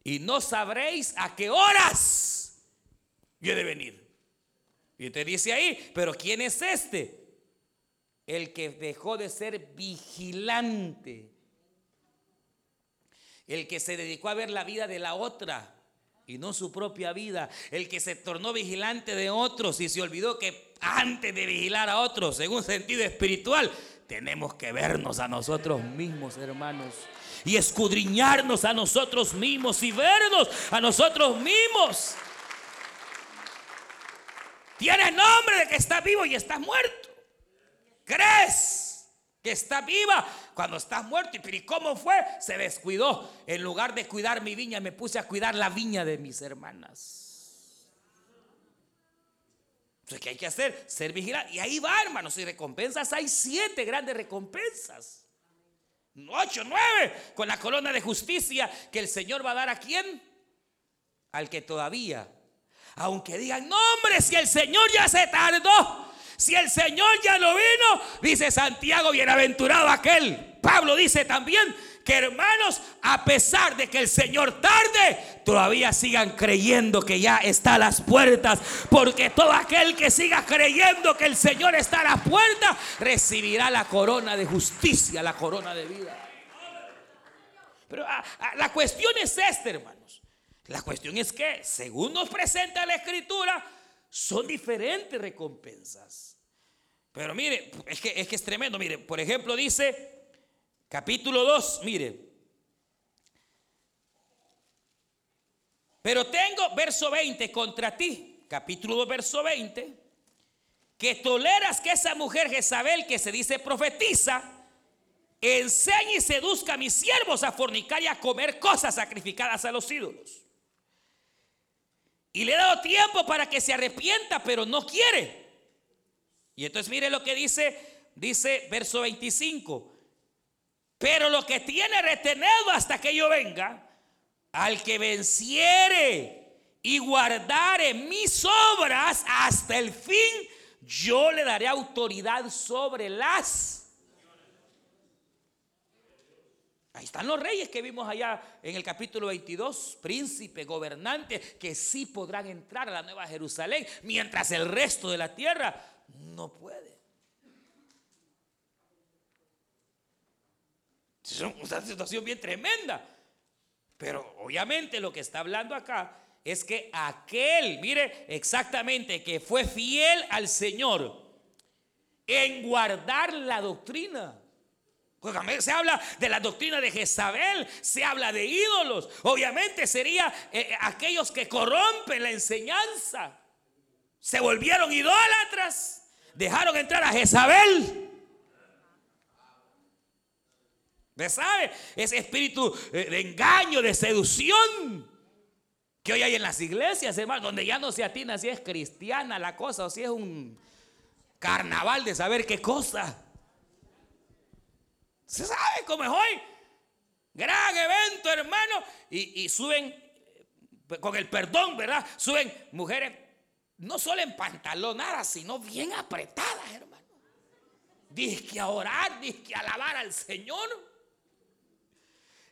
Y no sabréis a qué horas yo he de venir. Y te dice ahí, pero ¿quién es este? El que dejó de ser vigilante. El que se dedicó a ver la vida de la otra y no su propia vida. El que se tornó vigilante de otros y se olvidó que antes de vigilar a otros en un sentido espiritual, tenemos que vernos a nosotros mismos, hermanos. Y escudriñarnos a nosotros mismos y vernos a nosotros mismos. Tienes nombre de que estás vivo y estás muerto. ¿Crees que estás viva cuando estás muerto? ¿Y cómo fue? Se descuidó. En lugar de cuidar mi viña, me puse a cuidar la viña de mis hermanas. Entonces, ¿qué hay que hacer? Ser vigilante. Y ahí va, hermanos. Y recompensas hay siete grandes recompensas. Ocho, nueve. Con la corona de justicia que el Señor va a dar a quién? Al que todavía. Aunque digan, no hombre, si el Señor ya se tardó. Si el Señor ya no vino, dice Santiago, bienaventurado aquel. Pablo dice también, que hermanos, a pesar de que el Señor tarde, todavía sigan creyendo que ya está a las puertas. Porque todo aquel que siga creyendo que el Señor está a las puertas, recibirá la corona de justicia, la corona de vida. Pero ah, ah, la cuestión es esta, hermanos. La cuestión es que, según nos presenta la escritura, son diferentes recompensas. Pero mire, es que, es que es tremendo. Mire, por ejemplo, dice Capítulo 2, mire. Pero tengo, verso 20, contra ti, capítulo 2, verso 20, que toleras que esa mujer Jezabel que se dice profetiza, enseñe y seduzca a mis siervos a fornicar y a comer cosas sacrificadas a los ídolos. Y le he dado tiempo para que se arrepienta, pero no quiere. Y entonces mire lo que dice, dice verso 25. Pero lo que tiene retenido hasta que yo venga, al que venciere y guardare mis obras hasta el fin, yo le daré autoridad sobre las. Están los reyes que vimos allá en el capítulo 22, príncipe, gobernante, que sí podrán entrar a la nueva Jerusalén, mientras el resto de la tierra no puede. Es una situación bien tremenda. Pero obviamente lo que está hablando acá es que aquel, mire exactamente, que fue fiel al Señor en guardar la doctrina. Se habla de la doctrina de Jezabel, se habla de ídolos. Obviamente sería eh, eh, aquellos que corrompen la enseñanza. Se volvieron idólatras, dejaron entrar a Jezabel. ¿Me sabe? Ese espíritu eh, de engaño, de seducción que hoy hay en las iglesias, hermano, donde ya no se atina si es cristiana la cosa o si es un carnaval de saber qué cosa. Se sabe cómo es hoy. Gran evento, hermano. Y, y suben, eh, con el perdón, ¿verdad? Suben mujeres no solo en pantalonadas, sino bien apretadas, hermano. Dice a orar, dice a alabar al Señor.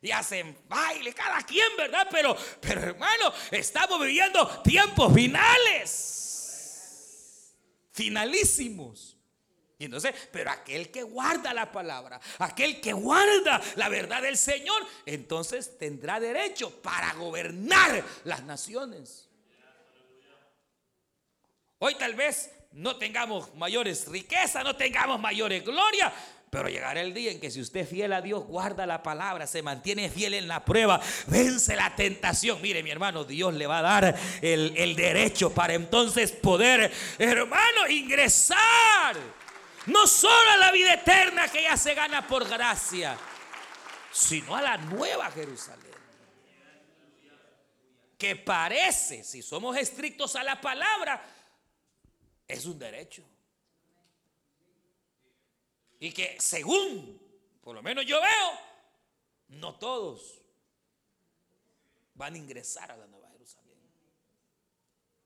Y hacen baile, cada quien, ¿verdad? Pero, pero hermano, estamos viviendo tiempos finales. Finalísimos. Entonces, pero aquel que guarda la palabra, aquel que guarda la verdad del Señor, entonces tendrá derecho para gobernar las naciones. Hoy tal vez no tengamos mayores riquezas, no tengamos mayores gloria, pero llegará el día en que si usted es fiel a Dios, guarda la palabra, se mantiene fiel en la prueba, vence la tentación. Mire, mi hermano, Dios le va a dar el derecho para entonces poder, hermano, ingresar. No solo a la vida eterna que ya se gana por gracia, sino a la nueva Jerusalén. Que parece, si somos estrictos a la palabra, es un derecho. Y que según, por lo menos yo veo, no todos van a ingresar a la Nueva Jerusalén.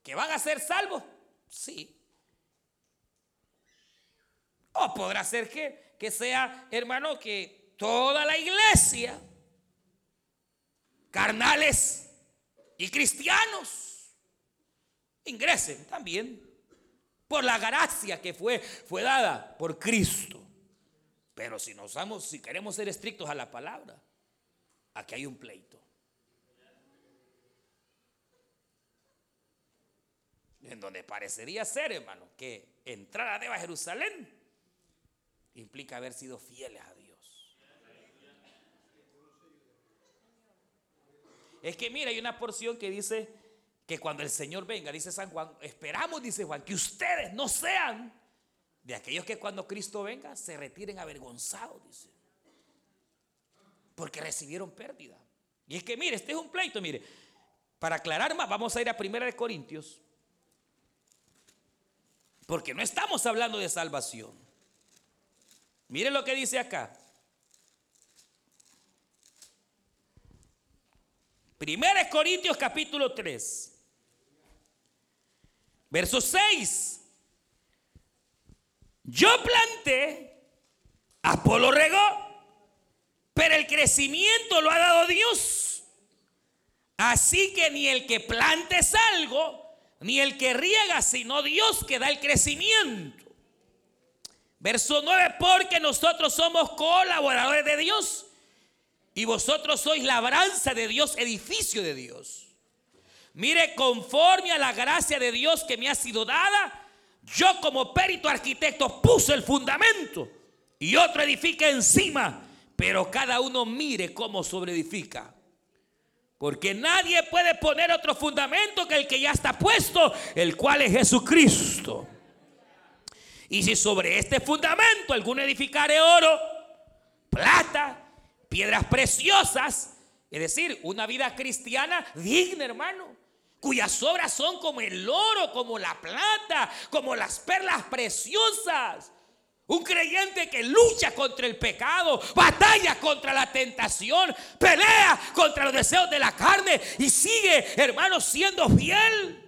¿Que van a ser salvos? Sí. O podrá ser que, que sea, hermano, que toda la iglesia, carnales y cristianos, ingresen también por la gracia que fue, fue dada por Cristo. Pero si nos vamos, si queremos ser estrictos a la palabra, aquí hay un pleito. En donde parecería ser, hermano, que entrar a Jerusalén implica haber sido fieles a Dios. Es que mira, hay una porción que dice que cuando el Señor venga, dice San Juan, esperamos, dice Juan, que ustedes no sean de aquellos que cuando Cristo venga se retiren avergonzados, dice. Porque recibieron pérdida. Y es que mire, este es un pleito, mire. Para aclarar más, vamos a ir a Primera de Corintios. Porque no estamos hablando de salvación. Mire lo que dice acá. Primera Corintios capítulo 3. Verso 6. Yo planté, Apolo regó, pero el crecimiento lo ha dado Dios. Así que ni el que plante es algo, ni el que riega, sino Dios que da el crecimiento. Verso 9, porque nosotros somos colaboradores de Dios y vosotros sois labranza de Dios, edificio de Dios. Mire, conforme a la gracia de Dios que me ha sido dada, yo como perito arquitecto puse el fundamento y otro edifica encima, pero cada uno mire cómo sobreedifica. Porque nadie puede poner otro fundamento que el que ya está puesto, el cual es Jesucristo. Y si sobre este fundamento alguno edificare oro, plata, piedras preciosas, es decir, una vida cristiana digna, hermano cuyas obras son como el oro, como la plata, como las perlas preciosas. Un creyente que lucha contra el pecado, batalla contra la tentación, pelea contra los deseos de la carne y sigue, hermano, siendo fiel.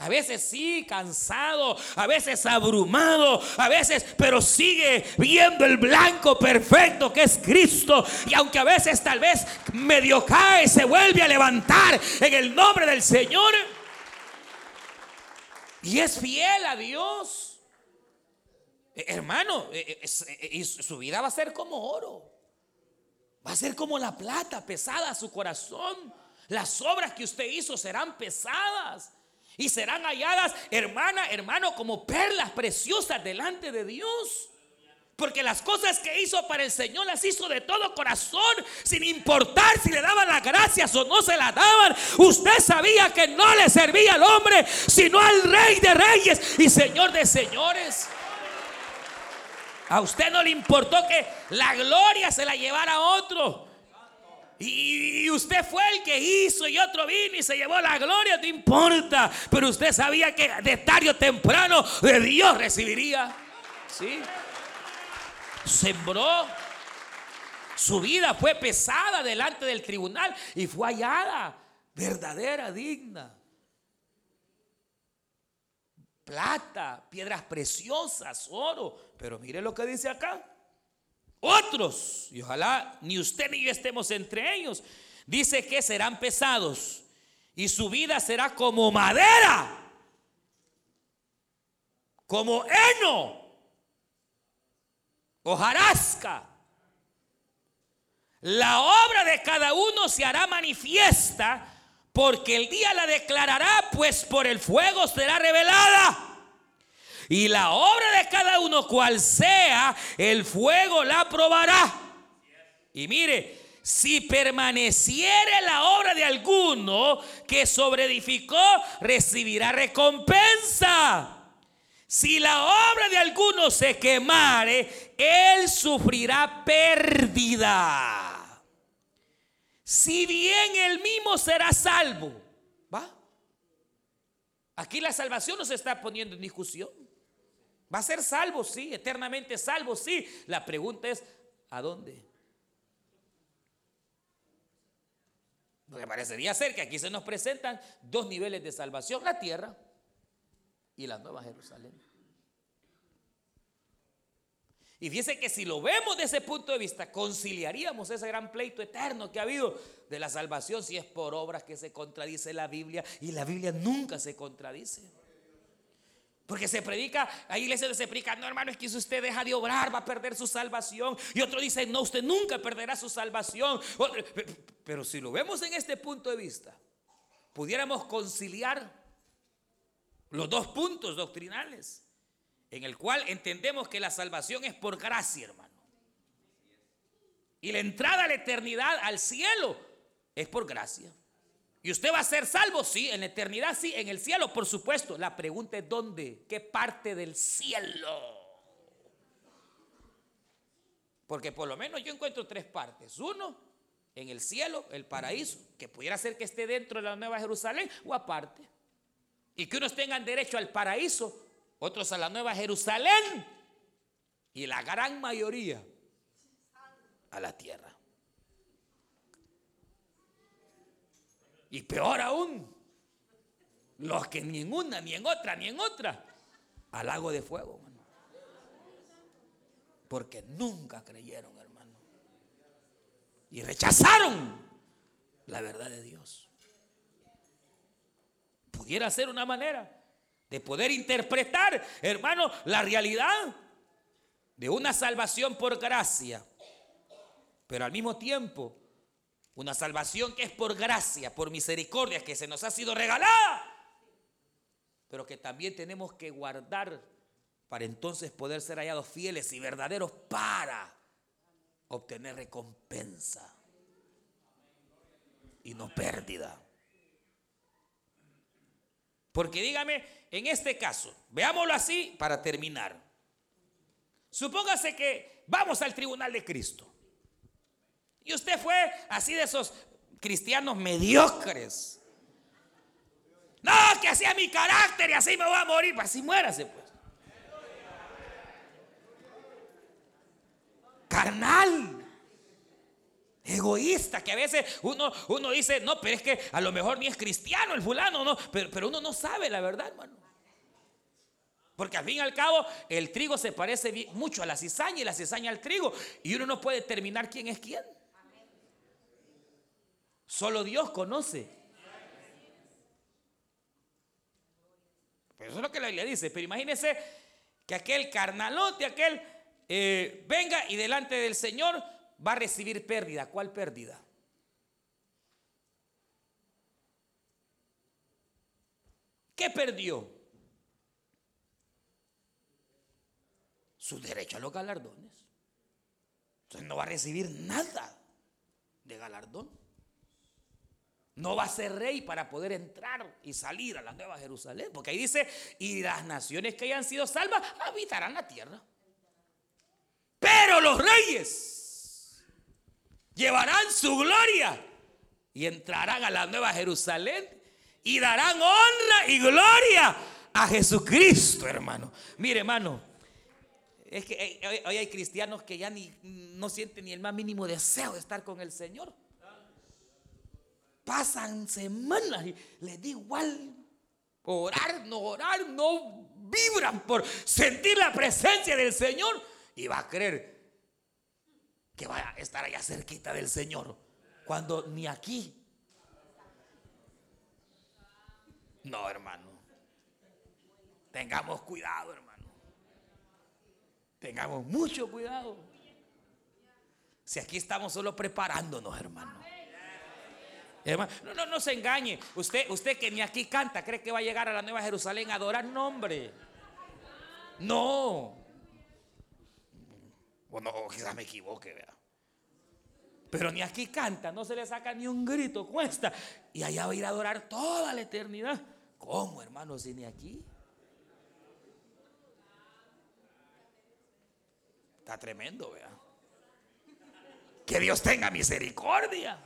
A veces sí, cansado, a veces abrumado, a veces, pero sigue viendo el blanco perfecto que es Cristo. Y aunque a veces tal vez medio cae, se vuelve a levantar en el nombre del Señor. Y es fiel a Dios. Eh, hermano, eh, eh, su vida va a ser como oro. Va a ser como la plata pesada a su corazón. Las obras que usted hizo serán pesadas y serán halladas, hermana, hermano, como perlas preciosas delante de Dios. Porque las cosas que hizo para el Señor las hizo de todo corazón, sin importar si le daban las gracias o no se las daban. Usted sabía que no le servía al hombre, sino al Rey de Reyes y Señor de Señores. A usted no le importó que la gloria se la llevara a otro. Y usted fue el que hizo y otro vino y se llevó la gloria, no importa. Pero usted sabía que de tarde o temprano de Dios recibiría. ¿Sí? Sembró. Su vida fue pesada delante del tribunal y fue hallada verdadera, digna. plata, piedras preciosas, oro. Pero mire lo que dice acá. Otros, y ojalá ni usted ni yo estemos entre ellos, dice que serán pesados y su vida será como madera, como heno, hojarasca. La obra de cada uno se hará manifiesta porque el día la declarará, pues por el fuego será revelada. Y la obra de cada uno, cual sea, el fuego la probará. Y mire, si permaneciere la obra de alguno que sobreedificó, recibirá recompensa. Si la obra de alguno se quemare, él sufrirá pérdida. Si bien él mismo será salvo. ¿Va? Aquí la salvación no se está poniendo en discusión. Va a ser salvo, sí, eternamente salvo, sí. La pregunta es, ¿a dónde? Porque parecería ser que aquí se nos presentan dos niveles de salvación, la tierra y la nueva Jerusalén. Y fíjese que si lo vemos de ese punto de vista, conciliaríamos ese gran pleito eterno que ha habido de la salvación si es por obras que se contradice la Biblia y la Biblia nunca se contradice. Porque se predica, hay iglesias donde se predica, no hermano, es que si usted deja de obrar va a perder su salvación. Y otro dice, no, usted nunca perderá su salvación. Pero si lo vemos en este punto de vista, pudiéramos conciliar los dos puntos doctrinales, en el cual entendemos que la salvación es por gracia, hermano. Y la entrada a la eternidad, al cielo, es por gracia. ¿Y usted va a ser salvo? Sí, en la eternidad, sí, en el cielo, por supuesto. La pregunta es ¿dónde? ¿Qué parte del cielo? Porque por lo menos yo encuentro tres partes. Uno, en el cielo, el paraíso, que pudiera ser que esté dentro de la Nueva Jerusalén o aparte. Y que unos tengan derecho al paraíso, otros a la Nueva Jerusalén y la gran mayoría a la tierra. Y peor aún, los que ni en una, ni en otra, ni en otra, al lago de fuego, hermano. Porque nunca creyeron, hermano. Y rechazaron la verdad de Dios. Pudiera ser una manera de poder interpretar, hermano, la realidad de una salvación por gracia. Pero al mismo tiempo una salvación que es por gracia, por misericordia, que se nos ha sido regalada. Pero que también tenemos que guardar para entonces poder ser hallados fieles y verdaderos para obtener recompensa y no pérdida. Porque dígame, en este caso, veámoslo así para terminar. Supóngase que vamos al tribunal de Cristo. Y usted fue así de esos cristianos mediocres. No, que hacía mi carácter y así me voy a morir. Pues así muérase, pues. Carnal. Egoísta, que a veces uno, uno dice, no, pero es que a lo mejor ni es cristiano el fulano, no, pero, pero uno no sabe la verdad, hermano. Porque al fin y al cabo el trigo se parece mucho a la cizaña y la cizaña al trigo. Y uno no puede determinar quién es quién. Solo Dios conoce. Pero eso es lo que la Biblia dice. Pero imagínese que aquel carnalote, aquel eh, venga y delante del Señor va a recibir pérdida. ¿Cuál pérdida? ¿Qué perdió? Su derecho a los galardones. Entonces no va a recibir nada de galardón. No va a ser rey para poder entrar y salir a la nueva Jerusalén. Porque ahí dice, y las naciones que hayan sido salvas habitarán la tierra. Pero los reyes llevarán su gloria y entrarán a la nueva Jerusalén y darán honra y gloria a Jesucristo, hermano. Mire, hermano, es que hoy hay cristianos que ya ni, no sienten ni el más mínimo deseo de estar con el Señor pasan semanas y les da igual orar, no orar, no vibran por sentir la presencia del Señor y va a creer que vaya a estar allá cerquita del Señor cuando ni aquí. No, hermano. Tengamos cuidado, hermano. Tengamos mucho cuidado. Si aquí estamos solo preparándonos, hermano. No, no, no se engañe. Usted, usted que ni aquí canta, cree que va a llegar a la Nueva Jerusalén a adorar nombre. No. Bueno, quizás me equivoque, vea. Pero ni aquí canta, no se le saca ni un grito, cuesta. Y allá va a ir a adorar toda la eternidad. ¿Cómo, hermano, si ni aquí? Está tremendo, vea. Que Dios tenga misericordia.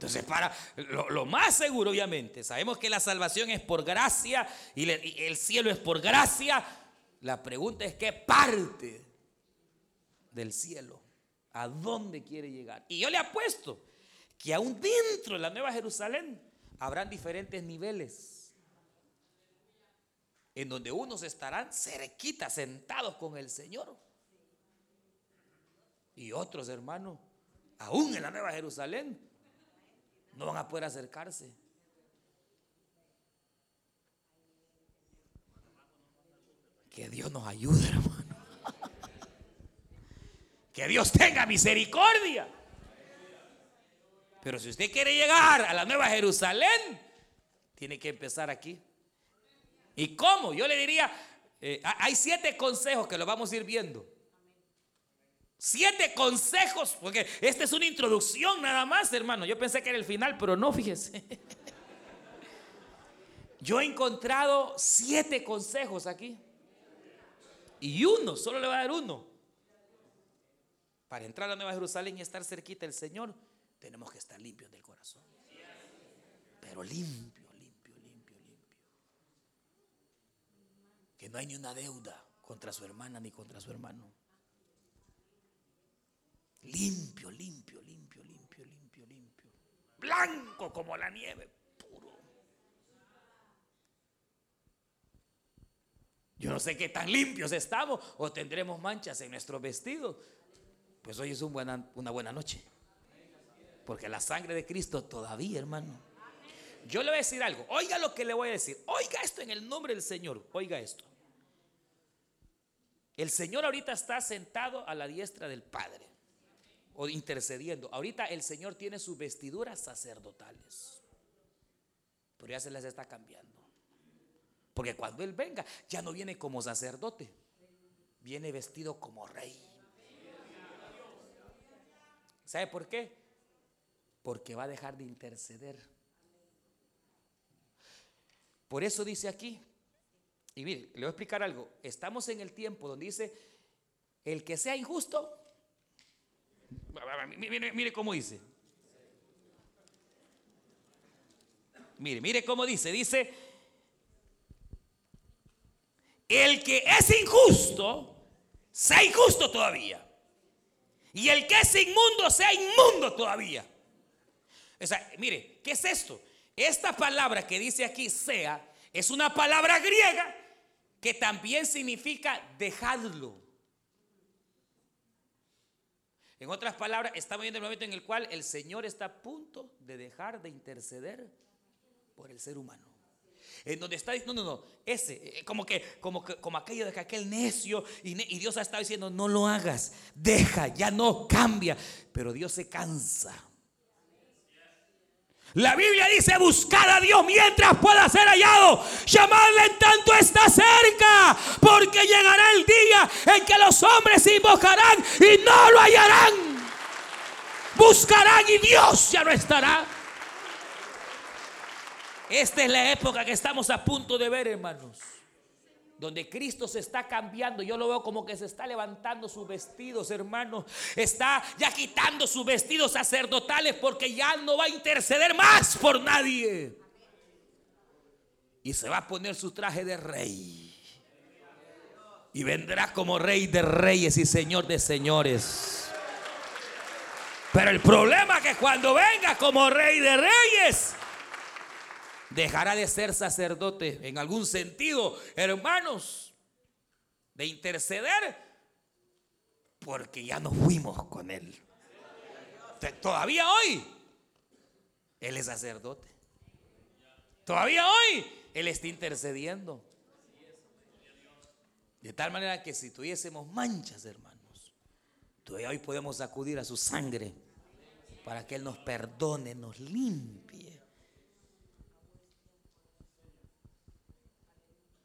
Entonces, para lo, más seguro, obviamente, sabemos que la salvación es por gracia y, y el cielo es por gracia. La pregunta es qué parte del cielo, a dónde quiere llegar. Y yo le apuesto que aún dentro de la Nueva Jerusalén habrán diferentes niveles en donde unos estarán cerquita, sentados con el Señor. Y otros, hermanos, aún en la Nueva Jerusalén, no van a poder acercarse. Que Dios nos ayude, hermano. Que Dios tenga misericordia. Pero si usted quiere llegar a la Nueva Jerusalén, tiene que empezar aquí. ¿Y cómo? Yo le diría, eh, hay siete consejos que lo vamos a ir viendo. Siete consejos, porque esta es una introducción nada más, hermano. Yo pensé que era el final, pero no, fíjese. Yo he encontrado siete consejos aquí. Y uno, solo le va a dar uno. Para entrar a Nueva Jerusalén y estar cerquita del Señor, tenemos que estar limpios del corazón. Pero limpio, limpio, limpio, limpio. Que no hay ni una deuda contra su hermana ni contra su hermano. Limpio, limpio, limpio, limpio, limpio, limpio. Blanco como la nieve, puro. Yo no sé qué tan limpios estamos o tendremos manchas en nuestros vestidos. Pues hoy es una buena noche. Porque la sangre de Cristo todavía, hermano. Yo le voy a decir algo. Oiga lo que le voy a decir. Oiga esto en el nombre del Señor. Oiga esto. El Señor ahorita está sentado a la diestra del Padre o intercediendo. Ahorita el Señor tiene sus vestiduras sacerdotales. Pero ya se las está cambiando. Porque cuando Él venga, ya no viene como sacerdote, viene vestido como rey. ¿Sabe por qué? Porque va a dejar de interceder. Por eso dice aquí, y mire, le voy a explicar algo, estamos en el tiempo donde dice, el que sea injusto, Mire, mire cómo dice. Mire, mire cómo dice. Dice, el que es injusto, sea injusto todavía. Y el que es inmundo, sea inmundo todavía. Mire, ¿qué es esto? Esta palabra que dice aquí, sea, es una palabra griega que también significa dejadlo. En otras palabras, estamos viendo el momento en el cual el Señor está a punto de dejar de interceder por el ser humano. En donde está diciendo, no, no, no, ese, eh, como que, como que, como aquello de que aquel necio, y, y Dios ha estado diciendo, no lo hagas, deja, ya no cambia. Pero Dios se cansa la Biblia dice buscar a Dios mientras pueda ser hallado. Llamarle en tanto está cerca. Porque llegará el día en que los hombres se invocarán y no lo hallarán. Buscarán y Dios ya no estará. Esta es la época que estamos a punto de ver, hermanos donde Cristo se está cambiando. Yo lo veo como que se está levantando sus vestidos, hermano. Está ya quitando sus vestidos sacerdotales porque ya no va a interceder más por nadie. Y se va a poner su traje de rey. Y vendrá como rey de reyes y señor de señores. Pero el problema es que cuando venga como rey de reyes, dejará de ser sacerdote en algún sentido, hermanos, de interceder, porque ya no fuimos con él. Todavía hoy, él es sacerdote. Todavía hoy, él está intercediendo. De tal manera que si tuviésemos manchas, hermanos, todavía hoy podemos acudir a su sangre para que Él nos perdone, nos limpie.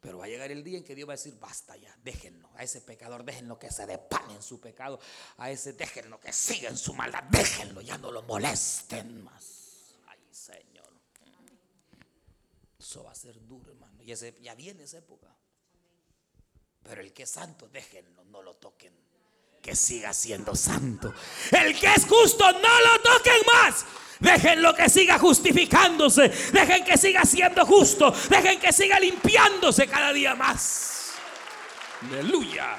Pero va a llegar el día en que Dios va a decir, basta ya, déjenlo, a ese pecador, déjenlo que se depane en su pecado, a ese déjenlo que siga en su maldad, déjenlo, ya no lo molesten más. Ay, Señor. Eso va a ser duro, hermano. Y ese, ya viene esa época. Pero el que es santo, déjenlo, no lo toquen. Que siga siendo santo. El que es justo, no lo toquen más. Déjenlo que siga justificándose. Dejen que siga siendo justo. Dejen que siga limpiándose cada día más. Aleluya.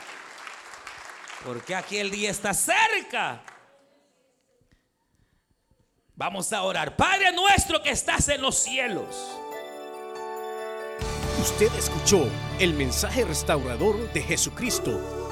Porque aquel día está cerca. Vamos a orar. Padre nuestro que estás en los cielos. Usted escuchó el mensaje restaurador de Jesucristo